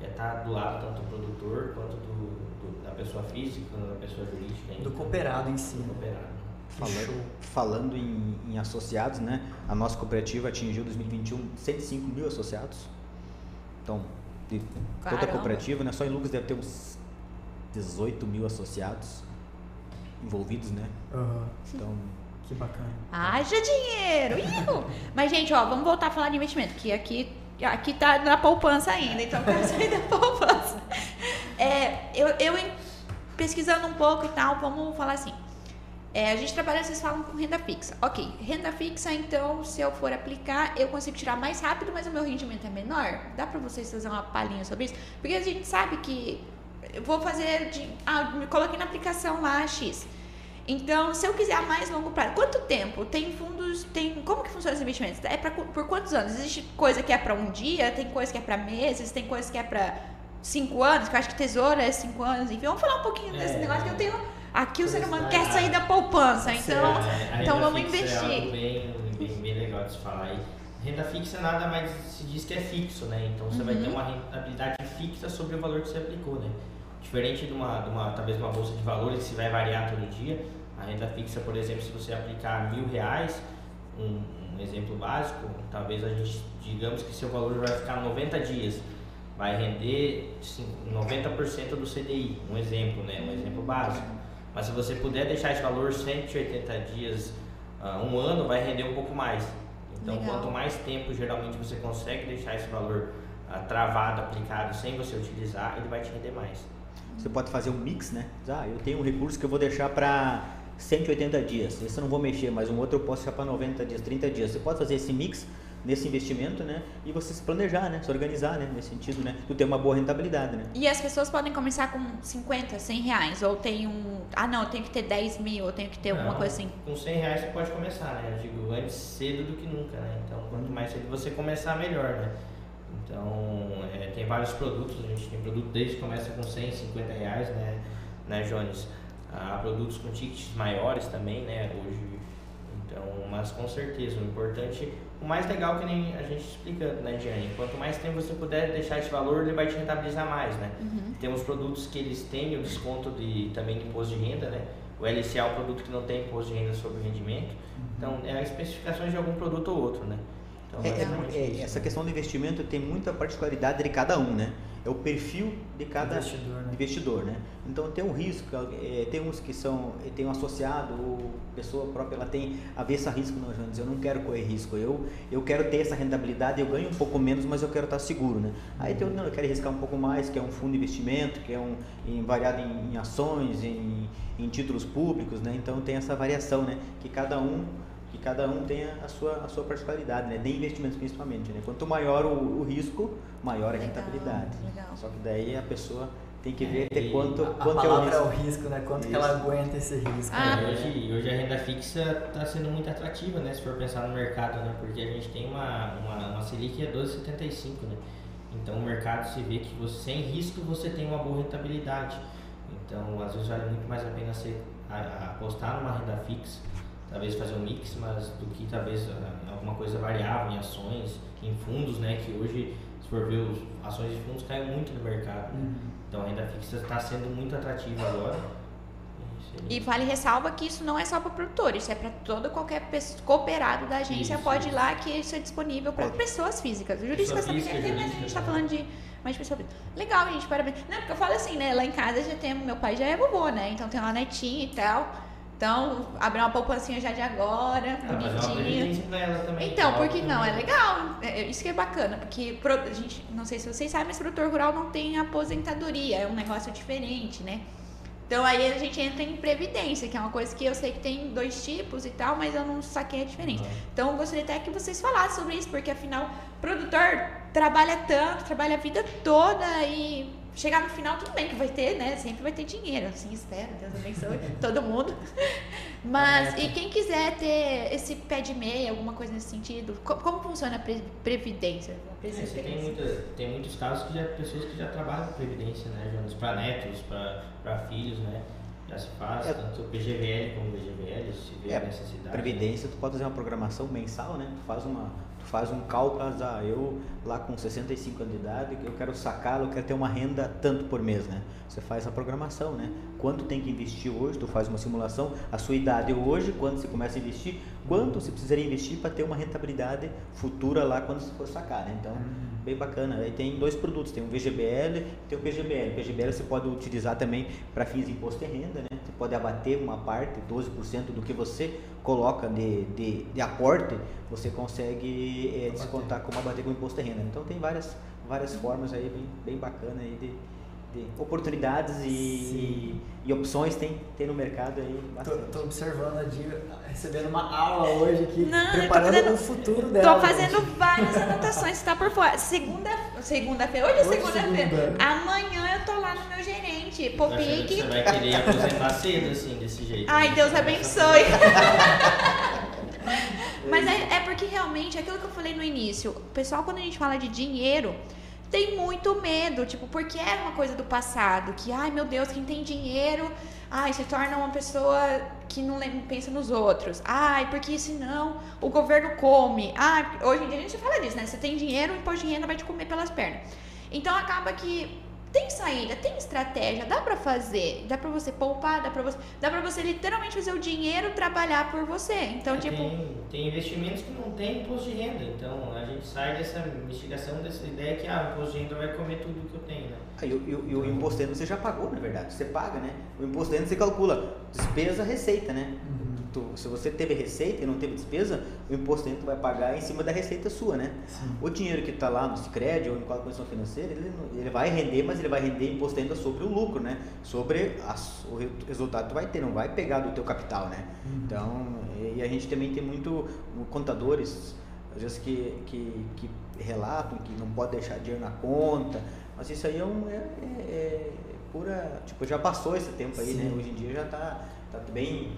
quer estar tá do lado tanto do produtor quanto do, do da pessoa física, da pessoa jurídica. Do cooperado em si. Do cooperado. Falando, falando em, em, associados, né? A nossa cooperativa atingiu em 2021 105 mil associados. Então, de toda a cooperativa, né? Só em Lucas deve ter uns 18 mil associados envolvidos, né? Uhum. Então, que bacana. Haja dinheiro! Mas, gente, ó, vamos voltar a falar de investimento, que aqui, aqui tá na poupança ainda, então quero sair da poupança. É, eu, eu pesquisando um pouco e tal, vamos falar assim. É, a gente trabalha, vocês falam com renda fixa. Ok, renda fixa, então, se eu for aplicar, eu consigo tirar mais rápido, mas o meu rendimento é menor? Dá para vocês fazer uma palhinha sobre isso? Porque a gente sabe que eu vou fazer de. Ah, me coloquei na aplicação lá X. Então, se eu quiser a mais longo prazo, quanto tempo? Tem fundos, tem como que funciona os investimentos? É pra, por quantos anos? Existe coisa que é para um dia, tem coisa que é para meses, tem coisa que é para cinco anos, que eu acho que tesouro é cinco anos. Enfim, vamos falar um pouquinho é, desse negócio que eu tenho. Aqui o ser humano quer sair da poupança, então, é, então vamos investir. É algo bem, bem, bem legal de se falar aí. Renda fixa nada mais se diz que é fixo, né? Então você uhum. vai ter uhum. uma rentabilidade fixa sobre o valor que você aplicou, né? Diferente de uma, de uma talvez uma bolsa de valores que vai variar todo dia, a renda fixa, por exemplo, se você aplicar mil reais, um, um exemplo básico, talvez a gente digamos que seu valor vai ficar 90 dias, vai render 90% do CDI, um exemplo, né? Um exemplo básico. Mas se você puder deixar esse valor 180 dias, uh, um ano, vai render um pouco mais. Então, Legal. quanto mais tempo geralmente você consegue deixar esse valor uh, travado, aplicado, sem você utilizar, ele vai te render mais. Você pode fazer um mix, né? Ah, eu tenho um recurso que eu vou deixar para 180 dias. Esse eu não vou mexer, mas um outro eu posso deixar para 90 dias, 30 dias. Você pode fazer esse mix nesse investimento, né? E você se planejar, né? Se organizar, né? Nesse sentido, né? Tu ter uma boa rentabilidade, né? E as pessoas podem começar com 50, 100 reais, ou tem um... Ah, não, eu tenho que ter 10 mil, ou tenho que ter não, alguma coisa assim. Com 100 reais você pode começar, né? Eu digo, antes cedo do que nunca, né? Então, quanto mais cedo você começar, melhor, né? Então, é, tem vários produtos, a gente tem produto desde que começa com 100, 50 reais, né, né Jones? Há produtos com tickets maiores também, né, hoje. Então, mas com certeza, o importante, o mais legal que nem a gente explicando, né, Diane? Quanto mais tempo você puder deixar esse valor, ele vai te rentabilizar mais, né? Uhum. Temos produtos que eles têm o desconto de também de imposto de renda, né? O LCA é um produto que não tem imposto de renda sobre o rendimento. Uhum. Então, é especificações de algum produto ou outro, né? Então, é, é, é, essa questão do investimento tem muita particularidade de cada um, né? é o perfil de cada Investidor, né? investidor, né? Então tem um risco, é, tem uns que são, tem um associado, ou pessoa própria, ela tem avesso a risco, não, Jones, eu não quero correr risco, eu, eu quero ter essa rentabilidade, eu ganho um pouco menos, mas eu quero estar seguro, né? Aí tem outro, não, eu quero arriscar um pouco mais, que é um fundo de investimento, que é um em, variado em, em ações, em, em títulos públicos, né? Então tem essa variação, né? Que cada um que cada um tenha a sua, a sua particularidade, né? De investimentos principalmente, né? Quanto maior o, o risco, maior a Legal, rentabilidade. legal. Só que daí a pessoa tem que ver É, até e quanto, A quanto é o palavra é o risco. risco, né? Quanto que ela aguenta esse risco. Ah. né? Hoje, hoje a renda fixa está sendo muito atrativa, né? Se for pensar no mercado, né? Porque a gente tem uma, uma, uma Selic é 12,75, né? Então o mercado se vê que você, sem risco você tem uma boa rentabilidade. Então às vezes vale muito mais a pena você apostar numa renda fixa, talvez fazer um mix, mas do que talvez ah, alguma coisa variável em ações, em fundos, né? Que hoje, se for ver, os ações de fundos caem muito no mercado. Uhum. Então a renda fixa está sendo muito atrativa agora. E vale ressalva que isso não é só para produtores, isso é para todo qualquer cooperado da agência Isso, pode ir isso. lá que isso é disponível para pessoas físicas. Jurídicas também física, tem, mas a gente está falando de mais de pessoa física. Legal, gente, parabéns. Não, porque eu falo assim, né? Lá em casa já tem, meu pai já é vovô, né? Então tem uma netinha e tal. Então, abrir uma poupancinha já de agora, Ah, é pra ela também. Então, por que não? É legal. É, é isso que é bacana, porque pro- a gente, não sei se vocês sabem, mas produtor rural não tem aposentadoria, é um negócio diferente, né? Então aí a gente entra em previdência, que é uma coisa que eu sei que tem dois tipos e tal, mas eu não saquei a diferença. Uhum. Então eu gostaria até que vocês falassem sobre isso, porque afinal, o produtor trabalha tanto, trabalha a vida toda e chegar no final, tudo bem que vai ter, né? Sempre vai ter dinheiro, assim espero, Deus abençoe todo mundo. Mas, É. e quem quiser ter esse pé de meia, alguma coisa nesse sentido, co- como, funciona a pre- previdência? A É, tem, previdência. muita, tem muitos casos que já pessoas que já trabalham com previdência, né, Jonas? Para netos, para filhos, né? Já se faz, É. tanto PGVL como VGVL, se vê É, a necessidade. Previdência, tu pode fazer uma programação mensal, né? Tu faz uma, faz um cálculo, ah, eu lá com 65 anos de idade, eu quero sacá-lo, eu quero ter uma renda tanto por mês, né? Você faz a programação, né? Quanto tem que investir hoje, tu faz uma simulação, a sua idade hoje, quando você começa a investir, quanto você precisaria investir para ter uma rentabilidade futura lá quando você for sacar, né? Então, bem bacana. Aí tem dois produtos, tem o VGBL e tem o PGBL. O PGBL você pode utilizar também para fins de imposto de renda, né? Você pode abater uma parte, 12% do que você coloca de, de, de aporte, você consegue Abater. descontar como abater com imposto de renda. Então tem várias, várias formas aí bem, bem bacana aí de, de oportunidades e, e, e opções tem, tem no mercado aí tô observando a Diva recebendo uma aula hoje aqui, Não, preparando fazendo- o futuro dela. Tô fazendo gente. várias anotações, tá por fora. Segunda, segunda-feira, hoje é Hoje é segunda-feira. segunda. Amanhã eu tô lá no meu gerente, Popique. Você vai querer aposentar cedo, assim, desse jeito. Ai, né? Deus abençoe. Mas é, é porque realmente, aquilo que eu falei no início, o pessoal, quando a gente fala de dinheiro, tem muito medo, tipo, porque é uma coisa do passado, que, ai meu Deus, quem tem dinheiro, ai, se torna uma pessoa que não pensa nos outros. Ai, porque senão o governo come. Ai, hoje em dia a gente fala disso, né? Você tem dinheiro, o imposto de renda vai te comer pelas pernas. Então acaba que tem saída, tem estratégia, dá pra fazer, dá pra você poupar, dá pra você, dá pra você literalmente fazer o dinheiro trabalhar por você. Então, É, tipo, tem, tem investimentos que não tem imposto de renda, então a gente sai dessa investigação, dessa ideia que ah, o imposto de renda vai comer tudo que eu tenho, né? Aí, o- e, o- e o imposto de renda você já pagou, na verdade. Você paga, né? O imposto de renda você calcula despesa, receita, né? Uhum. Se você teve receita e não teve despesa, o imposto tu vai pagar em cima da receita sua, né? Sim. O dinheiro que está lá no Sicredi ou em qualquer condição financeira, ele, ele vai render, mas ele vai render imposto renda sobre o lucro, né? Sobre as- o re- resultado que tu vai ter, não vai pegar do teu capital, né? Uhum. Então, e, e a gente também tem muito contadores, às vezes que, que, que relatam que não pode deixar dinheiro na conta, mas isso aí é, um, é, é- é pura, tipo, já passou esse tempo aí, né? Sim. Hoje em dia já tá, tá bem,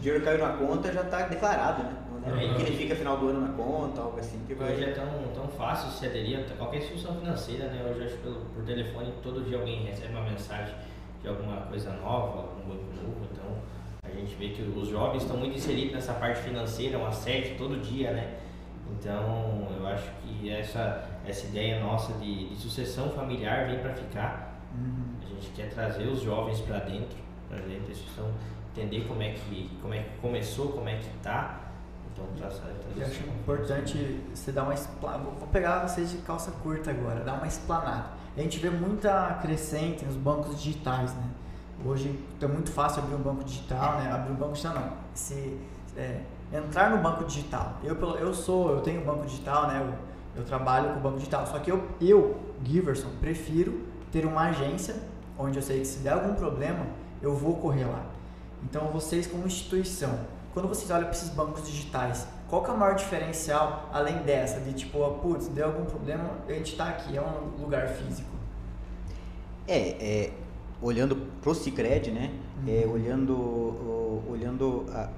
dinheiro caiu na conta já tá declarado, né? Não é Uhum. que ele fica final do ano na conta, algo assim que vai... Hoje é tão, tão fácil se aderir a qualquer instituição financeira, né? Hoje acho que pelo, por telefone todo dia alguém recebe uma mensagem de alguma coisa nova, algum banco novo, então a gente vê que os jovens estão muito inseridos nessa parte financeira, uma sede todo dia, né? Então eu acho que essa, essa ideia nossa de, de sucessão familiar vem para ficar. Uhum. A gente quer trazer os jovens para dentro, para dentro da instituição, entender como é que como é que começou, como é que tá. Então, tá. Eu acho importante você dar uma explanada. Vou pegar vocês de calça curta agora, dar uma explanada. A gente vê muita crescente nos bancos digitais, né? Hoje é muito fácil abrir um banco digital, né? Abrir um banco digital não. Se, é, entrar no banco digital. Eu, eu sou, eu tenho banco digital, né? Eu, eu trabalho com o banco digital. Só que eu, eu, Giverson, prefiro ter uma agência onde eu sei que se der algum problema, eu vou correr lá. Então vocês como instituição, quando vocês olham para esses bancos digitais, qual que é o maior diferencial além dessa de tipo, oh, putz, deu algum problema, a gente está aqui, é um lugar físico? É, é olhando pro Cicred, né? Uhum. É, olhando, olhando a,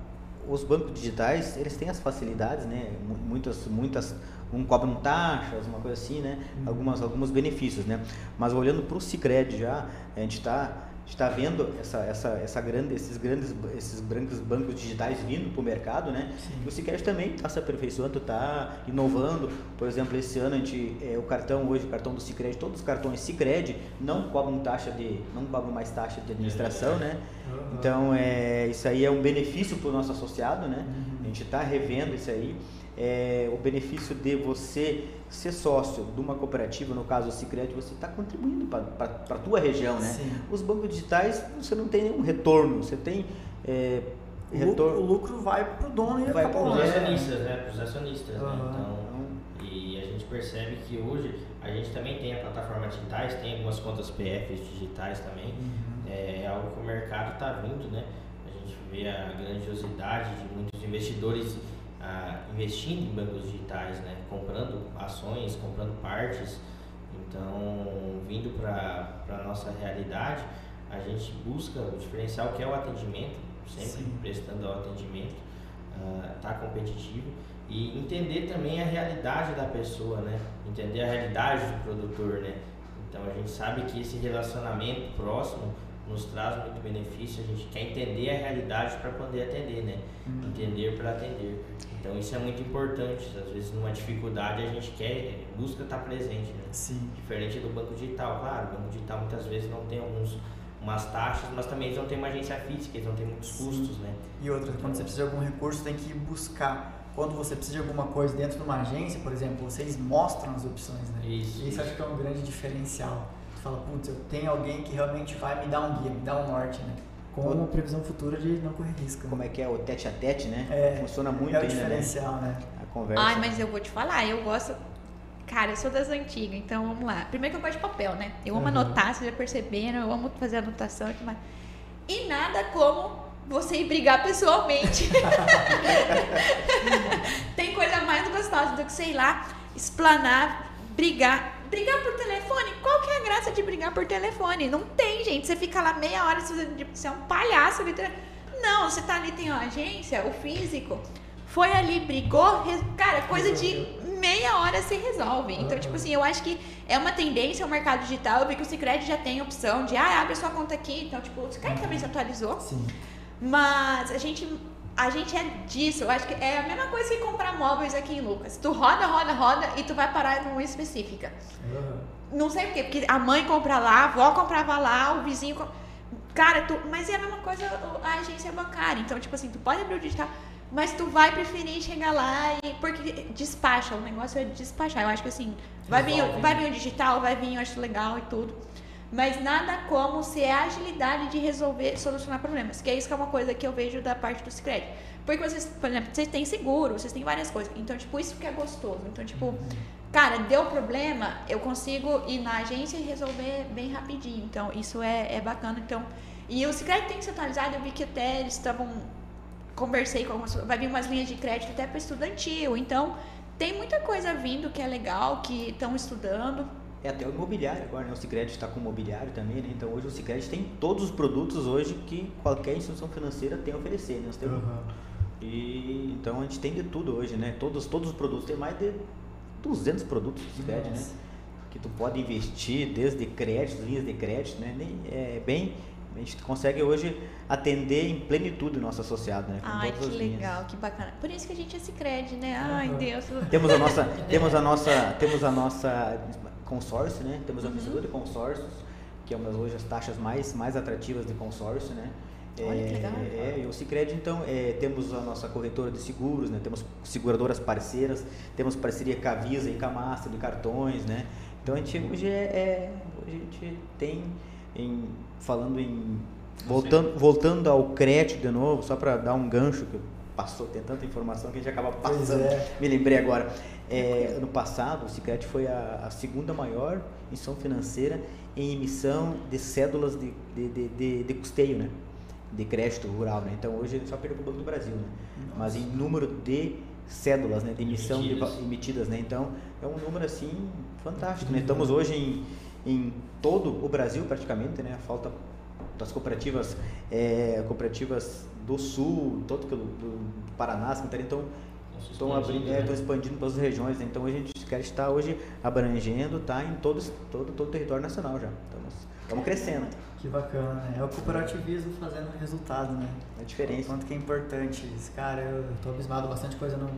os bancos digitais, eles têm as facilidades, né? Muitas, muitas, um cobram taxas, uma coisa assim, né? Uhum. Algumas, alguns benefícios, né? Mas olhando para o Cicred já, a gente está está vendo essa, essa, essa grande, esses grandes esses grandes bancos digitais vindo para o mercado, né? Sim. O Cicred também está se aperfeiçoando, está inovando. Por exemplo, esse ano a gente, é, o cartão hoje, o cartão do Cicred, todos os cartões Cicred não cobram taxa de, não cobram mais taxa de administração, né? Então é isso aí é um benefício para o nosso associado, né? Uhum. A gente está revendo isso aí. É, o benefício de você ser sócio de uma cooperativa, no caso o Cicred, você está contribuindo para a tua região, né? Sim. Os bancos digitais, você não tem nenhum retorno, você tem... É, o, retorno, o lucro vai para o dono e vai para os acionistas, né? Para os acionistas, uhum. né? Então, e a gente percebe que hoje a gente também tem a plataforma digitais, tem algumas contas PFs digitais também. Uhum. É, é algo que o mercado está vindo, né? A gente vê a grandiosidade de muitos investidores ah, investindo em bancos digitais, né? comprando ações, comprando partes. Então, vindo para a nossa realidade, a gente busca o diferencial que é o atendimento, sempre Sim. prestando o atendimento, está ah, competitivo e entender também a realidade da pessoa, né? entender a realidade do produtor. Né? Então, a gente sabe que esse relacionamento próximo nos traz muito benefício, a gente quer entender a realidade para poder atender, né? Uhum. Entender para atender. Então isso é muito importante. Às vezes numa dificuldade a gente quer, busca estar presente, né? Sim. Diferente do banco digital, claro, o banco digital muitas vezes não tem alguns umas taxas, mas também eles não têm uma agência física, eles não têm muitos Sim. custos, né? E outra, quando você precisa de algum recurso, tem que buscar. Quando você precisa de alguma coisa dentro de uma agência, por exemplo, vocês mostram as opções, né? Isso. E isso acho que é um grande diferencial fala, putz, eu tenho alguém que realmente vai me dar um guia, me dar um norte, né? Com uma previsão futura de não correr risco. Como é que é o tete a tete, né? É, Funciona muito é o né? diferencial, né? A conversa. Ai, mas eu vou te falar, eu gosto. Cara, eu sou das antigas, então vamos lá. Primeiro que eu gosto de papel, né? Eu amo uhum. anotar, vocês já perceberam, eu amo fazer anotação e tudo mais. E nada como você ir brigar pessoalmente. Tem coisa mais gostosa do que, sei lá, explanar, brigar Brigar por telefone? Qual que é a graça de brigar por telefone? Não tem, gente. Você fica lá meia hora, você é um palhaço. Não, você tá ali, tem uma agência, o físico. Foi ali, brigou, cara, coisa de meia hora se resolve. Então, tipo assim, eu acho que é uma tendência ao mercado digital. Eu vi que o Cicred já tem a opção de, ah, abre sua conta aqui. Então, tipo, o Cicred também se atualizou. Sim. Mas a gente a gente é disso. Eu acho que é a mesma coisa que comprar móveis aqui em Lucas. Tu roda, roda, roda e tu vai parar numa específica. Uhum. Não sei porquê, porque a mãe compra lá, a avó comprava lá, o vizinho. Cara, tu. Mas é a mesma coisa a agência bancária. Então, tipo assim, tu pode abrir o digital, mas tu vai preferir chegar lá e. Porque despacha, o negócio é despachar. Eu acho que assim, vai vir, vai vir o digital, vai vir, eu acho legal e tudo mas nada como ser a agilidade de resolver, solucionar problemas, que é isso que é uma coisa que eu vejo da parte do Cicred. Porque vocês, por exemplo, vocês têm seguro, vocês têm várias coisas. Então, tipo, isso que é gostoso. Então, tipo, cara, deu problema, eu consigo ir na agência e resolver bem rapidinho. Então, isso é, é bacana. Então, e o Cicred tem que ser atualizado, eu vi que até eles estavam conversei com algumas, vai vir umas linhas de crédito até para estudantil. Então, tem muita coisa vindo que é legal, que estão estudando. É até o imobiliário agora, né? O Cicred está com o imobiliário também, né? Então hoje o Cicred tem todos os produtos hoje que qualquer instituição financeira tem a oferecer, né? Temos, uhum. E então a gente tem de tudo hoje, né? Todos, todos os produtos, tem mais de 200 produtos do Cicred, né? Que tu pode investir desde créditos, linhas de crédito, né? É bem a gente consegue hoje atender em plenitude o nosso associado, né? Com Ai, que legal, linhas. que bacana. Por isso que a gente é Cicred, né? Ai, uhum. Deus. Temos a nossa, temos a nossa, temos a nossa consórcio, né? Temos a uhum. de consórcios, que é uma das hoje as taxas mais, mais atrativas de consórcio, né? Olha que legal. É, e o Cicred, então, é, temos a nossa corretora de seguros, né? temos seguradoras parceiras, temos parceria com a Visa e com a Master de cartões, né? Então a gente hoje é, é hoje a gente tem em, falando em voltando, voltando ao crédito de novo, só para dar um gancho que passou, tem tanta informação que a gente acaba passando. é. Me lembrei agora. É, ano passado, o Cicred foi a, a segunda maior instituição financeira em emissão de cédulas de, de, de, de, de custeio, né? De crédito rural, né? Então hoje ele só perdeu para o Banco do Brasil, né? Mas em número de cédulas, né? De emissão de va- Emitidas. emitidas, né? Então é um número assim fantástico, né? Estamos hoje em, em todo o Brasil praticamente, né? A falta das cooperativas, é, cooperativas do Sul, todo que- do, do Paraná, Santa então Nossa, estão abrindo, é, né? estão expandindo para as regiões, né? então a gente quer estar hoje abrangendo, tá em todos, todo, todo o território nacional já. Estamos, estamos crescendo. Que bacana, né? É o cooperativismo fazendo resultado, né? A diferença. Quanto que é importante isso. Cara, eu tô abismado, bastante coisa eu não,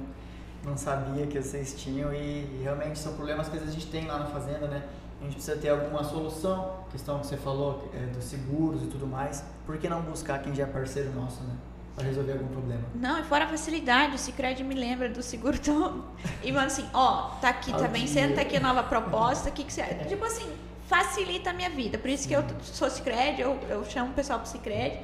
não sabia que vocês tinham e, e realmente são problemas que às vezes a gente tem lá na fazenda, né? A gente precisa ter alguma solução, questão que você falou é, dos seguros e tudo mais. Por que não buscar quem já é parceiro nosso, né? Pra resolver algum problema? Não, e fora a facilidade, o Cicred me lembra do seguro tão... E manda assim, ó, tá aqui, tá Ao vencendo, dia. tá aqui a nova proposta, o que que você... Tipo assim, facilita a minha vida. Por isso que eu sou Cicred, eu, eu chamo o pessoal pro Cicred.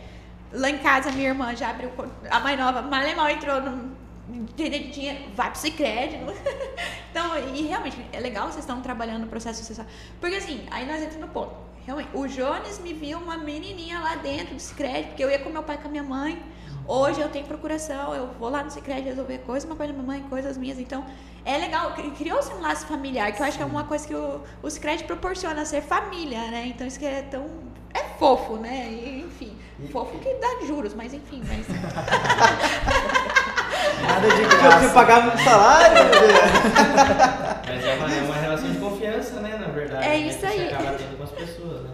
Lá em casa, minha irmã já abriu... A mais nova, mal e mal entrou no... Entender de dinheiro, vai pro Cicred. Então, e realmente, é legal vocês estão trabalhando no processo social. Porque assim, aí nós entramos no ponto. Realmente, o Jones me viu uma menininha lá dentro do Cicred, porque eu ia com meu pai e com a minha mãe. Hoje eu tenho procuração, eu vou lá no Cicred resolver coisas, uma coisa da minha mãe, coisas minhas. Então, é legal, cri- criou-se um laço familiar, que eu acho que é uma coisa que o, o Cicred proporciona, ser família, né? Então, isso que é tão... É fofo, né? E, enfim, E- fofo que dá juros, mas enfim, mas... Nada de Eu preciso graça. pagar um salário. Mas é uma, é uma relação de confiança, né? Na verdade. É né, isso que aí. Você acaba tendo com as pessoas, né?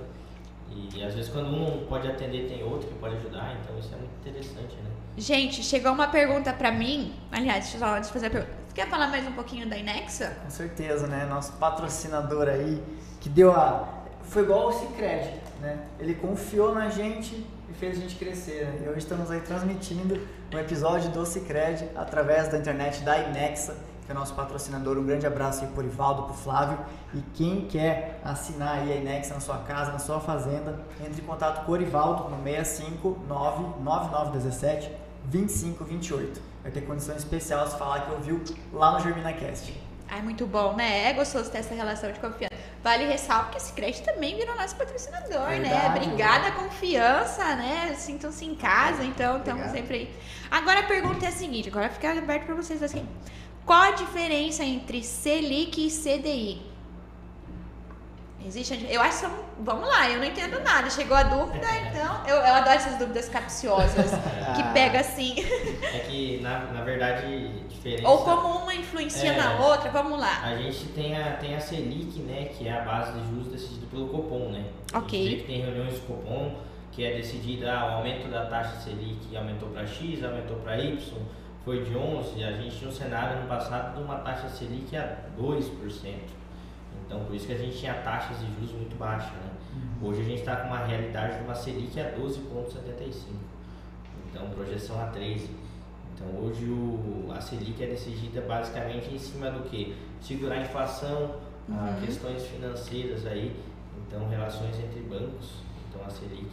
E, às vezes quando um pode atender, tem outro que pode ajudar, então isso é muito interessante, né? Gente, chegou uma pergunta pra mim. Aliás, deixa eu só antes fazer a pergunta. Você quer falar mais um pouquinho da Inexa? Com certeza, né? Nosso patrocinador aí, que deu a. Foi igual o Cicred, né? Ele confiou na gente e fez a gente crescer. Né? E hoje estamos aí transmitindo um episódio do Cicred através da internet da Inexa, que é nosso patrocinador. Um grande abraço aí pro Ivaldo, pro Flávio. E quem quer assinar aí a Inexa na sua casa, na sua fazenda, entre em contato com o Orivaldo no 659 9917 2528. Vai ter condição especial se falar que ouviu lá no GerminaCast. Ai, muito bom, né? É gostoso ter essa relação de confiança. Vale ressalvar que esse crédito também virou nosso patrocinador, né? Verdade. Obrigada, confiança, né? Sintam-se em casa, então estamos sempre aí. Agora a pergunta é a seguinte, agora fica aberto para vocês assim. Qual a diferença entre Selic e CDI? Existe a Eu acho que são. Vamos lá, eu não entendo nada. Chegou a dúvida, então. Eu, eu adoro essas dúvidas capciosas. que pega assim. É que, na, na verdade, diferença... Ou como uma influencia É. na outra. Vamos lá. A gente tem a, tem a Selic, né, que é a base de juros decidida pelo Copom, né? Ok. A gente vê que tem reuniões do Copom, que é decidida, ah, o aumento da taxa Selic aumentou para X, aumentou para Y, foi de 11, a gente tinha um cenário no passado de uma taxa Selic a 2%. Então, por isso que a gente tinha taxas de juros muito baixas, né? Hoje a gente está com uma realidade de uma Selic a 12,75. Então, projeção a 13. Então, hoje o, a Selic é decidida basicamente em cima do que? Segurar a inflação, ah, Uhum. questões financeiras aí, então relações entre bancos. Então, a Selic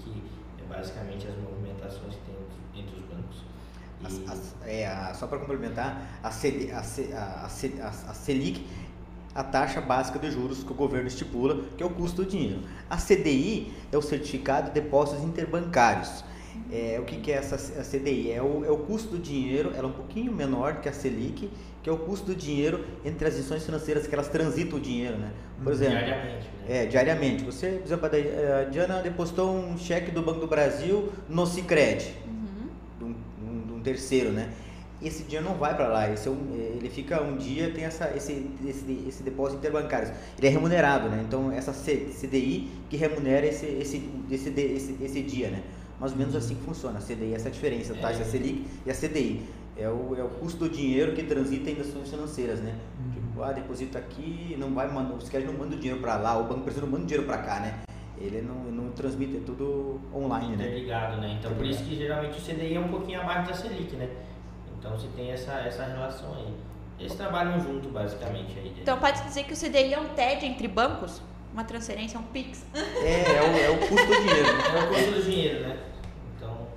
é basicamente as movimentações que tem entre- entre os bancos. E- As- as- é, a- só para complementar, a, CD a, a, a Selic, a taxa básica de juros que o governo estipula, que é o custo do dinheiro. A CDI é o Certificado de Depósitos Interbancários. É, o que, que é essa a CDI? É o, é o custo do dinheiro, ela é um pouquinho menor que a Selic, que é o custo do dinheiro entre as instituições financeiras que elas transitam o dinheiro, né? Por exemplo, diariamente, né? é, diariamente. Você, por exemplo, a Diana depositou um cheque do Banco do Brasil no Cicred Uhum. de um, um- de um terceiro, né? Esse dinheiro não vai para lá, esse é um- ele fica um dia, tem essa, esse, esse, esse depósito interbancário. Ele é remunerado, né? Então, essa CDI que remunera esse, esse, esse, esse, esse dia, né? Mais ou menos assim que funciona. A CDI, essa é a diferença, a taxa É. Selic e a CDI. É o, é o custo do dinheiro que transita em instituições financeiras, né? Uhum. Tipo, ah, deposita aqui, não vai mandar, os caras não mandam dinheiro para lá, o banco brasileiro não manda dinheiro para cá, né? Ele não, não transmite, é tudo online, né? Interligado, né? Então por isso que geralmente o CDI é um pouquinho abaixo da Selic, né? Então se tem essa, essa relação aí. Eles trabalham junto, basicamente. Aí, Então pode dizer que o CDI é um TED entre bancos? Uma transferência, um PIX? É, é o, é o custo do dinheiro. né? É o custo do dinheiro, né? Então,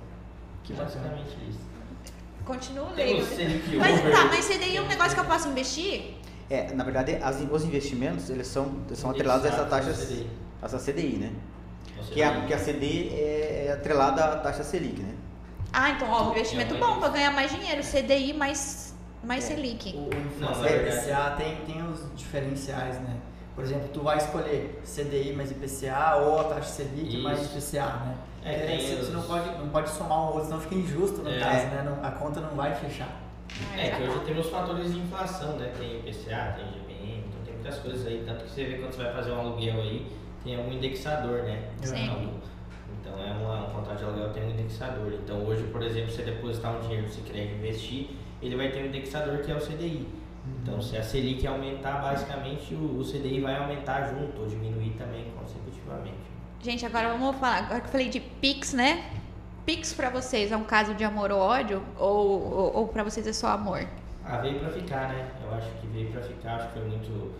Que basicamente isso. Continua lendo. Mas tá, mas CDI é um negócio que eu posso investir? É, na verdade, as, os investimentos, eles são, são atrelados a essa taxa, CDI. Essa CDI, né? Então, Que a, CDI. que a CDI é, é atrelada à taxa Selic, né? Ah, então, ó, um investimento É, bom mas- pra ganhar mais dinheiro. CDI mais, mais É. Selic. O, o Não, e IPCA tem, tem os diferenciais, né? Por exemplo, tu vai escolher CDI mais IPCA ou a taxa Selic mais Isso. IPCA, né? É, É, tem você, os- você não, pode, não pode somar um outro, senão fica injusto no É. caso, né? Não- a conta não vai fechar. É, que hoje temos fatores de inflação, né? Tem IPCA, tem GPM, então tem muitas coisas aí. Tanto que você vê quando você vai fazer um aluguel aí, tem algum indexador, né? Sim. Então, é uma, um contrato de aluguel tem um indexador. Então hoje, por exemplo, você depositar um dinheiro no Sicredi e investir, ele vai ter um indexador que é o CDI. Então se a Selic aumentar, basicamente o, o CDI vai aumentar junto ou diminuir também consecutivamente. Gente, agora vamos falar. Agora que eu falei de Pix, né? Pix pra vocês é um caso de amor ou ódio? Ou, ou, ou pra vocês é só amor? Ah, veio pra ficar, né? Eu acho que veio pra ficar, acho que foi muito.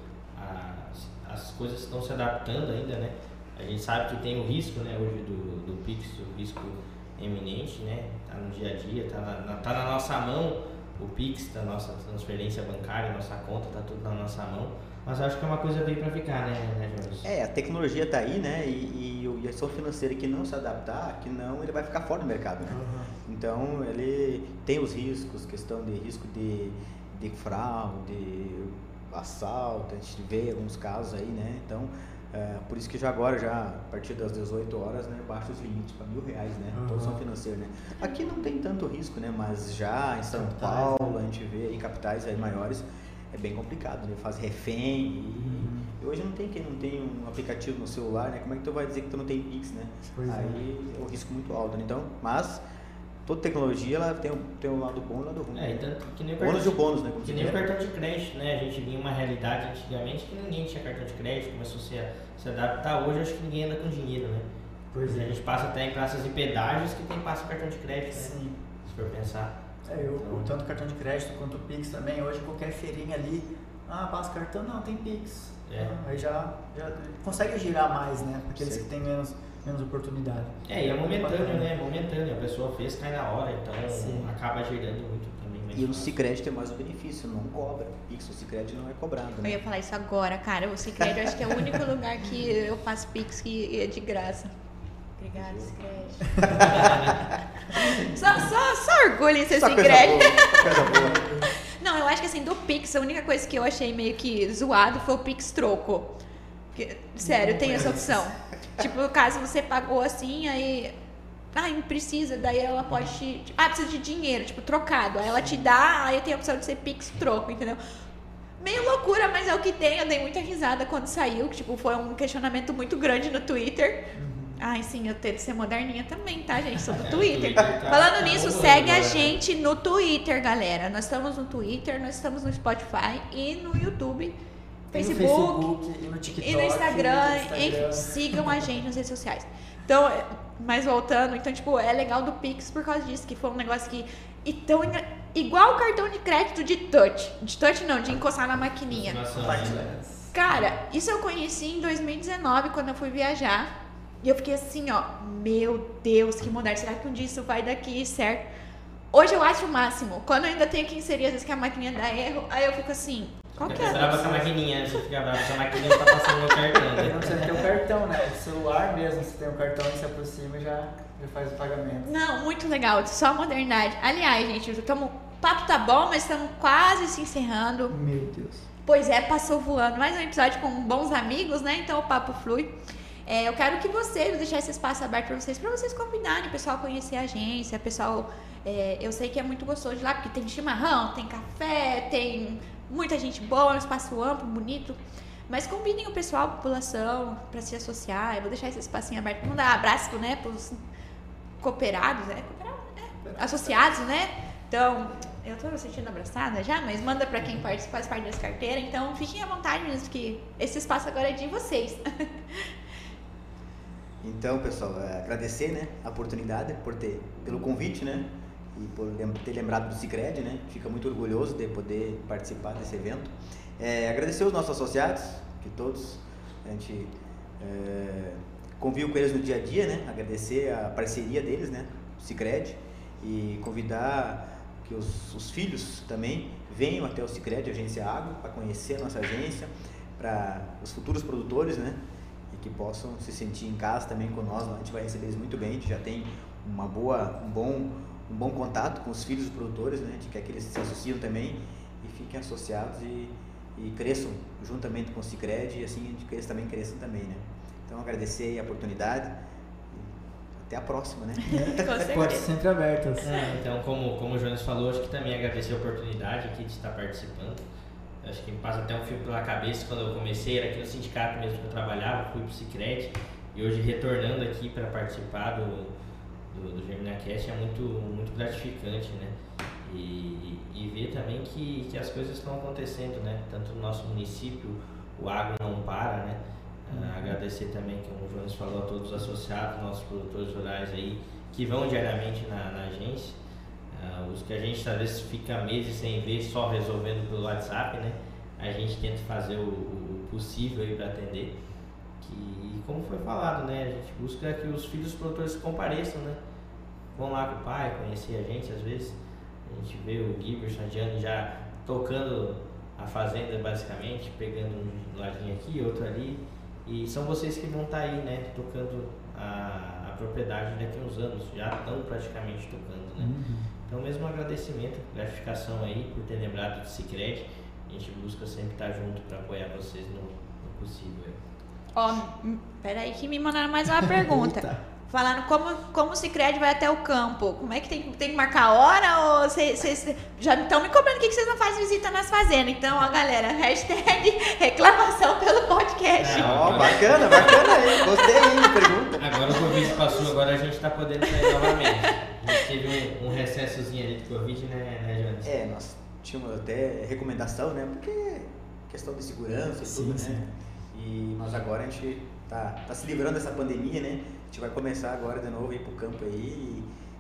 As, as coisas estão se adaptando ainda, né? A gente sabe que tem o risco, né, hoje do, do Pix, o risco eminente, né? Tá no dia a dia, tá na, na- tá na nossa mão o Pix, da nossa transferência bancária, nossa conta, tá tudo na nossa mão. Mas acho que é uma coisa veio pra ficar, né, né Jonas? É, a tecnologia está aí, né? E, e, o- e a ação financeira que não se adaptar, que não, ele vai ficar fora do mercado, né? Então, ele tem os riscos, questão de risco de, de fraude, assalto, a gente vê alguns casos aí, né? Então, é, por isso que já agora, já a partir das 18 horas, né, baixa os limites para mil reais, né? Uhum. Todos são financeiros, né? Aqui não tem tanto risco, né? Mas já em São Capitais, Paulo, né? a gente vê aí capitais aí maiores, é bem complicado, né? Faz refém e... E hoje não tem quem não tem um aplicativo no celular, né? Como é que tu vai dizer que tu não tem Pix, né? Pois é. Aí é um risco muito alto, né? Então, mas toda tecnologia ela tem um, tem um lado bom e um lado ruim. É, e tanto que nem o Bônus e o bônus, né? Como Que se nem o cartão de crédito, né? A gente vinha uma realidade antigamente que ninguém tinha cartão de crédito, começou a se, se adaptar. Hoje acho que ninguém anda com dinheiro, né? Pois A é. gente passa até em praças e pedágios que tem passa cartão de crédito, né? Sim. Se for pensar. É, eu, o tanto cartão de crédito quanto o Pix também, hoje qualquer feirinha ali, ah, passa cartão, não, tem Pix. É. Ah, aí já, já consegue girar mais, né? Aqueles Sim. que têm menos, menos oportunidade. É, e é momentâneo, Bacana. né? Momentâneo. A pessoa fez, cai na hora, então Sim. acaba girando muito também. mais E o. Cicred tem mais o benefício, não cobra. Pix, o Cicred não é cobrado, Eu né? ia falar isso agora, cara. O Cicred eu acho que é o único lugar que eu faço Pix que é de graça. Obrigada, Cicred. só, só, só orgulho em ser Cicred. Não, eu acho que assim, do Pix, a única coisa que eu achei meio que zoado foi o Pix troco. Porque, sério, Não tem essa opção. tipo, caso você pagou assim, aí. Ah, não precisa, daí ela pode te. Ah, precisa de dinheiro, tipo, trocado. Aí ela te dá, aí tem a opção de ser Pix troco, entendeu? Meio loucura, mas é o que tem. Eu dei muita risada quando saiu, que tipo, foi um questionamento muito grande no Twitter. Ai, sim, eu tento ser moderninha também, tá, gente? Sou do Twitter. Tá- Falando tá nisso, segue a gente no Twitter, galera. Nós estamos no Twitter, nós estamos no Spotify e no YouTube, Tem no Facebook, Facebook, e no TikTok. e no Instagram. no Instagram. Enfim, sigam a gente nas redes sociais. Então, é, mas voltando, então, tipo, é legal do Pix por causa disso, que foi um negócio que. E tão engra- Igual o cartão de crédito de touch. De touch não, de encostar na maquininha. Cara, isso eu conheci em 2019, quando eu fui viajar. E eu fiquei assim, ó, meu Deus, que moderno. Será que um dia isso vai daqui, certo? Hoje eu acho o máximo. Quando eu ainda tenho que inserir, às vezes que a maquininha dá erro, aí eu fico assim, qual que é? brava com a maquininha, você fica brava com a maquininha tá passando no cartão, né? não precisa ter o cartão, né? O celular mesmo, se tem o cartão e se aproxima, já, já faz o pagamento. Não, muito legal, só modernidade. Aliás, gente, tamo, o papo tá bom, mas estamos quase se encerrando. Meu Deus. Pois é, passou voando. Mais um episódio com bons amigos, né? Então o papo flui. É, eu quero que vocês, vou deixar esse espaço aberto para vocês, para vocês convidarem o pessoal a conhecer a agência, pessoal. É, eu sei que é muito gostoso de lá, porque tem chimarrão, tem café, tem muita gente boa, um espaço amplo, bonito. Mas convidem o pessoal, a população, para se associar. Eu vou deixar esse espacinho aberto para mandar abraço, né, para os cooperados, né? Cooperados, né? Associados, né? Então, eu tô me sentindo abraçada já, mas manda pra quem participa, faz parte dessa carteira. Então, fiquem à vontade mesmo, que esse espaço agora é de vocês. Então, pessoal, é, agradecer, né, a oportunidade por ter, pelo convite, né, e por ter lembrado do Cicred, né, fica muito orgulhoso de poder participar desse evento. É, agradecer os nossos associados, que todos a gente é, convive com eles no dia a dia, né, agradecer a parceria deles, né, o Cicred, e convidar que os, os filhos também venham até o Cicred, Agência Agro, para conhecer a nossa agência, para os futuros produtores, né, e que possam se sentir em casa também nós, a gente vai receber eles muito bem, a gente já tem uma boa, um bom, um bom contato com os filhos dos produtores, né? A gente quer que eles se associem também e fiquem associados e, e cresçam juntamente com o Cicred e assim que eles também cresçam também, né? Então agradecer a oportunidade até a próxima, né? Pode sempre abertas. É, então, como, como o Jonas falou, acho que também agradecer a oportunidade aqui de estar participando. Acho que me passa até um filme pela cabeça quando eu comecei, era aqui no sindicato mesmo que eu trabalhava, fui pro Cicred e hoje retornando aqui para participar do, do, do GerminaCast é muito, muito gratificante, né? E, e ver também que, que as coisas estão acontecendo, né? Tanto no nosso município, o agro não para, né? Uh, agradecer também, como o Jonas falou, a todos os associados, nossos produtores rurais aí, que vão diariamente na, na agência. Uh, os que a gente às vezes fica meses sem ver, só resolvendo pelo WhatsApp, né? A gente tenta fazer o, o possível aí para atender. Que, como foi falado, né? A gente busca que os filhos dos produtores compareçam, né? Vão lá com o pai, conhecer a gente às vezes. A gente vê o Gibbers, a Diane já tocando a fazenda basicamente, pegando um ladinho aqui, outro ali. E são vocês que vão estar tá aí, né? Tocando a, a propriedade daqui a uns anos. Já estão praticamente tocando, né? Uhum. Então, mesmo um agradecimento, gratificação aí por ter lembrado do Cicred. A gente busca sempre estar junto para apoiar vocês no, no possível. Ó, oh, peraí que me mandaram mais uma pergunta. Falando como, como o Cicred vai até o campo. Como é que tem, tem que marcar a hora? Ou vocês já estão me cobrando que vocês não fazem visita nas fazendas? Então, ó, galera, hashtag reclamação pelo podcast. Ó, oh, bacana, bacana aí. Gostei aí, pergunta. Agora o Covid passou, agora a gente está podendo sair novamente. A gente teve um, um recessozinho ali de Covid, né, né Jones? É, nós tínhamos até recomendação, né? Porque questão de segurança e sim, tudo, sim. né? E, mas agora a gente tá, tá se livrando dessa pandemia, né? A gente vai começar agora de novo ir pro campo aí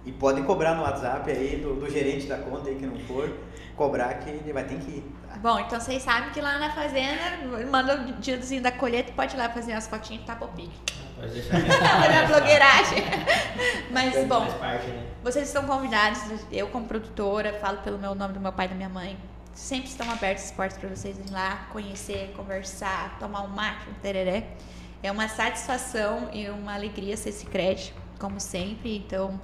e, e podem cobrar no WhatsApp aí do, do, gerente da conta aí que não for, cobrar que ele vai ter que ir. Tá? Bom, então vocês sabem que lá na fazenda, manda o diazinho da colheita, pode ir lá fazer umas fotinhas de tapopique. Pode deixar. Fazer a blogueiragem. Mas, bom, parte, né? vocês estão convidados, eu como produtora, falo pelo meu nome do meu pai e da minha mãe, sempre estão abertos as portas para vocês irem lá, conhecer, conversar, tomar um mate, um tereré. É uma satisfação e uma alegria ser crédito, como sempre. Então,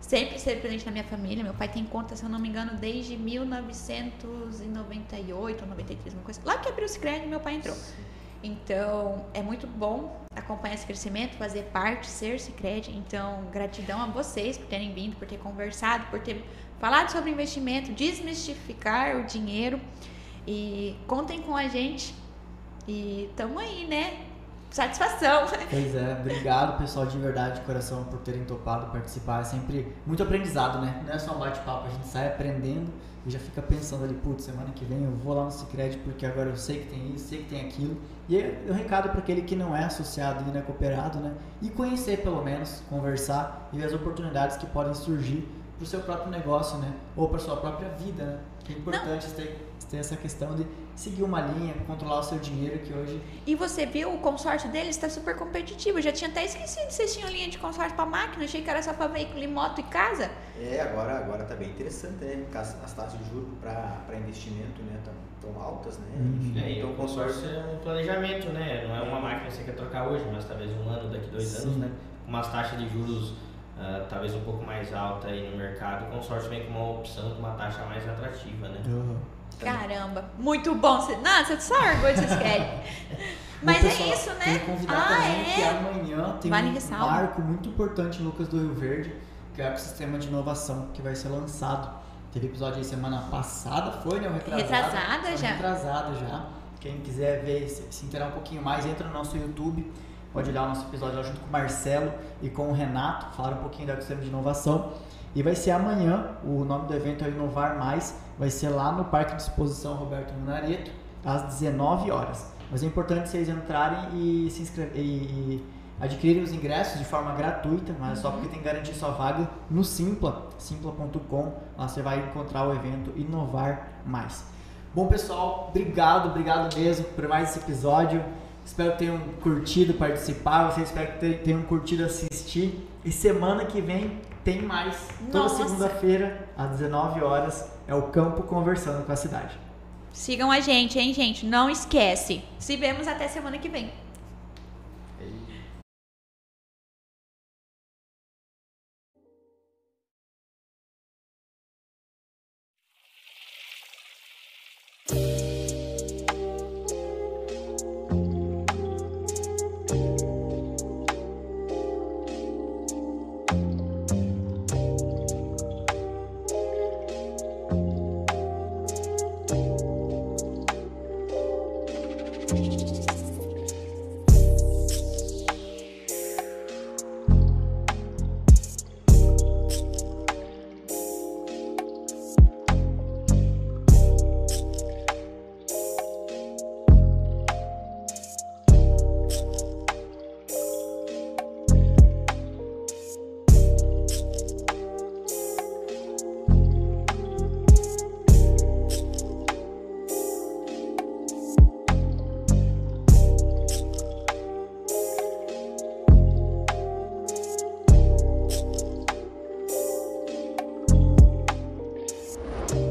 sempre ser presente na minha família. Meu pai tem conta, se eu não me engano, desde 1998 ou 93, uma coisa. Lá que abriu o crédito, meu pai entrou. Então, é muito bom acompanhar esse crescimento, fazer parte, ser Cicred. Então, gratidão a vocês por terem vindo, por ter conversado, por ter falado sobre investimento, desmistificar o dinheiro. E contem com a gente. E tamo aí, né? Satisfação. Pois é, obrigado pessoal de verdade, de coração, por terem topado participar. É sempre muito aprendizado, né? Não é só um bate-papo, a gente sai aprendendo e já fica pensando ali, putz, semana que vem eu vou lá no Cicred porque agora eu sei que tem isso, sei que tem aquilo. E é um recado para aquele que não é associado e não é cooperado, né? E conhecer pelo menos, conversar e ver as oportunidades que podem surgir para o seu próprio negócio, né? Ou para sua própria vida, né? Que é importante ter, ter essa questão de seguir uma linha, controlar o seu dinheiro que hoje. E você viu o consórcio deles está super competitivo. Eu já tinha até esquecido se vocês tinham linha de consórcio para máquina, achei que era só para veículo e moto e casa. É, agora agora tá bem interessante, né? As taxas de juros para investimento, né, tão, tão altas, né? Uhum. É, então o consórcio é um planejamento, né? Não é uma máquina que você quer trocar hoje, mas talvez um ano, daqui dois Sim. anos, né? Com umas taxas de juros Uh, talvez um pouco mais alta aí no mercado, o consórcio vem com uma opção com uma taxa mais atrativa, né? Uhum. Caramba, muito bom. Nossa, só orgulho vocês querem. Mas pessoal, é isso, né? Ah, é? que amanhã tem vale um ressalva. marco muito importante em Lucas do Rio Verde, que é o ecossistema de inovação, que vai ser lançado. Teve episódio aí semana passada, foi, né? Retrasada, retrasada já. Retrasada já. Quem quiser ver, se, se inteirar um pouquinho mais, entra no nosso YouTube. Pode olhar o nosso episódio lá junto com o Marcelo e com o Renato, falar um pouquinho do ecossistema de inovação. E vai ser amanhã, o nome do evento é Inovar Mais, vai ser lá no Parque de Exposição Roberto Munareto, às 19 horas. Mas é importante vocês entrarem e se inscrever, e, adquirirem os ingressos de forma gratuita, mas é só porque tem que garantir sua vaga no Simpla, simpla.com. Lá você vai encontrar o evento Inovar Mais. Bom, pessoal, obrigado, obrigado mesmo por mais esse episódio. Espero que tenham curtido participar, vocês espero que tenham curtido assistir. E semana que vem tem mais. Toda Nossa. segunda-feira, às 19 horas, é o Campo Conversando com a Cidade. Sigam a gente, hein, gente? Não esquece. Se vemos até semana que vem.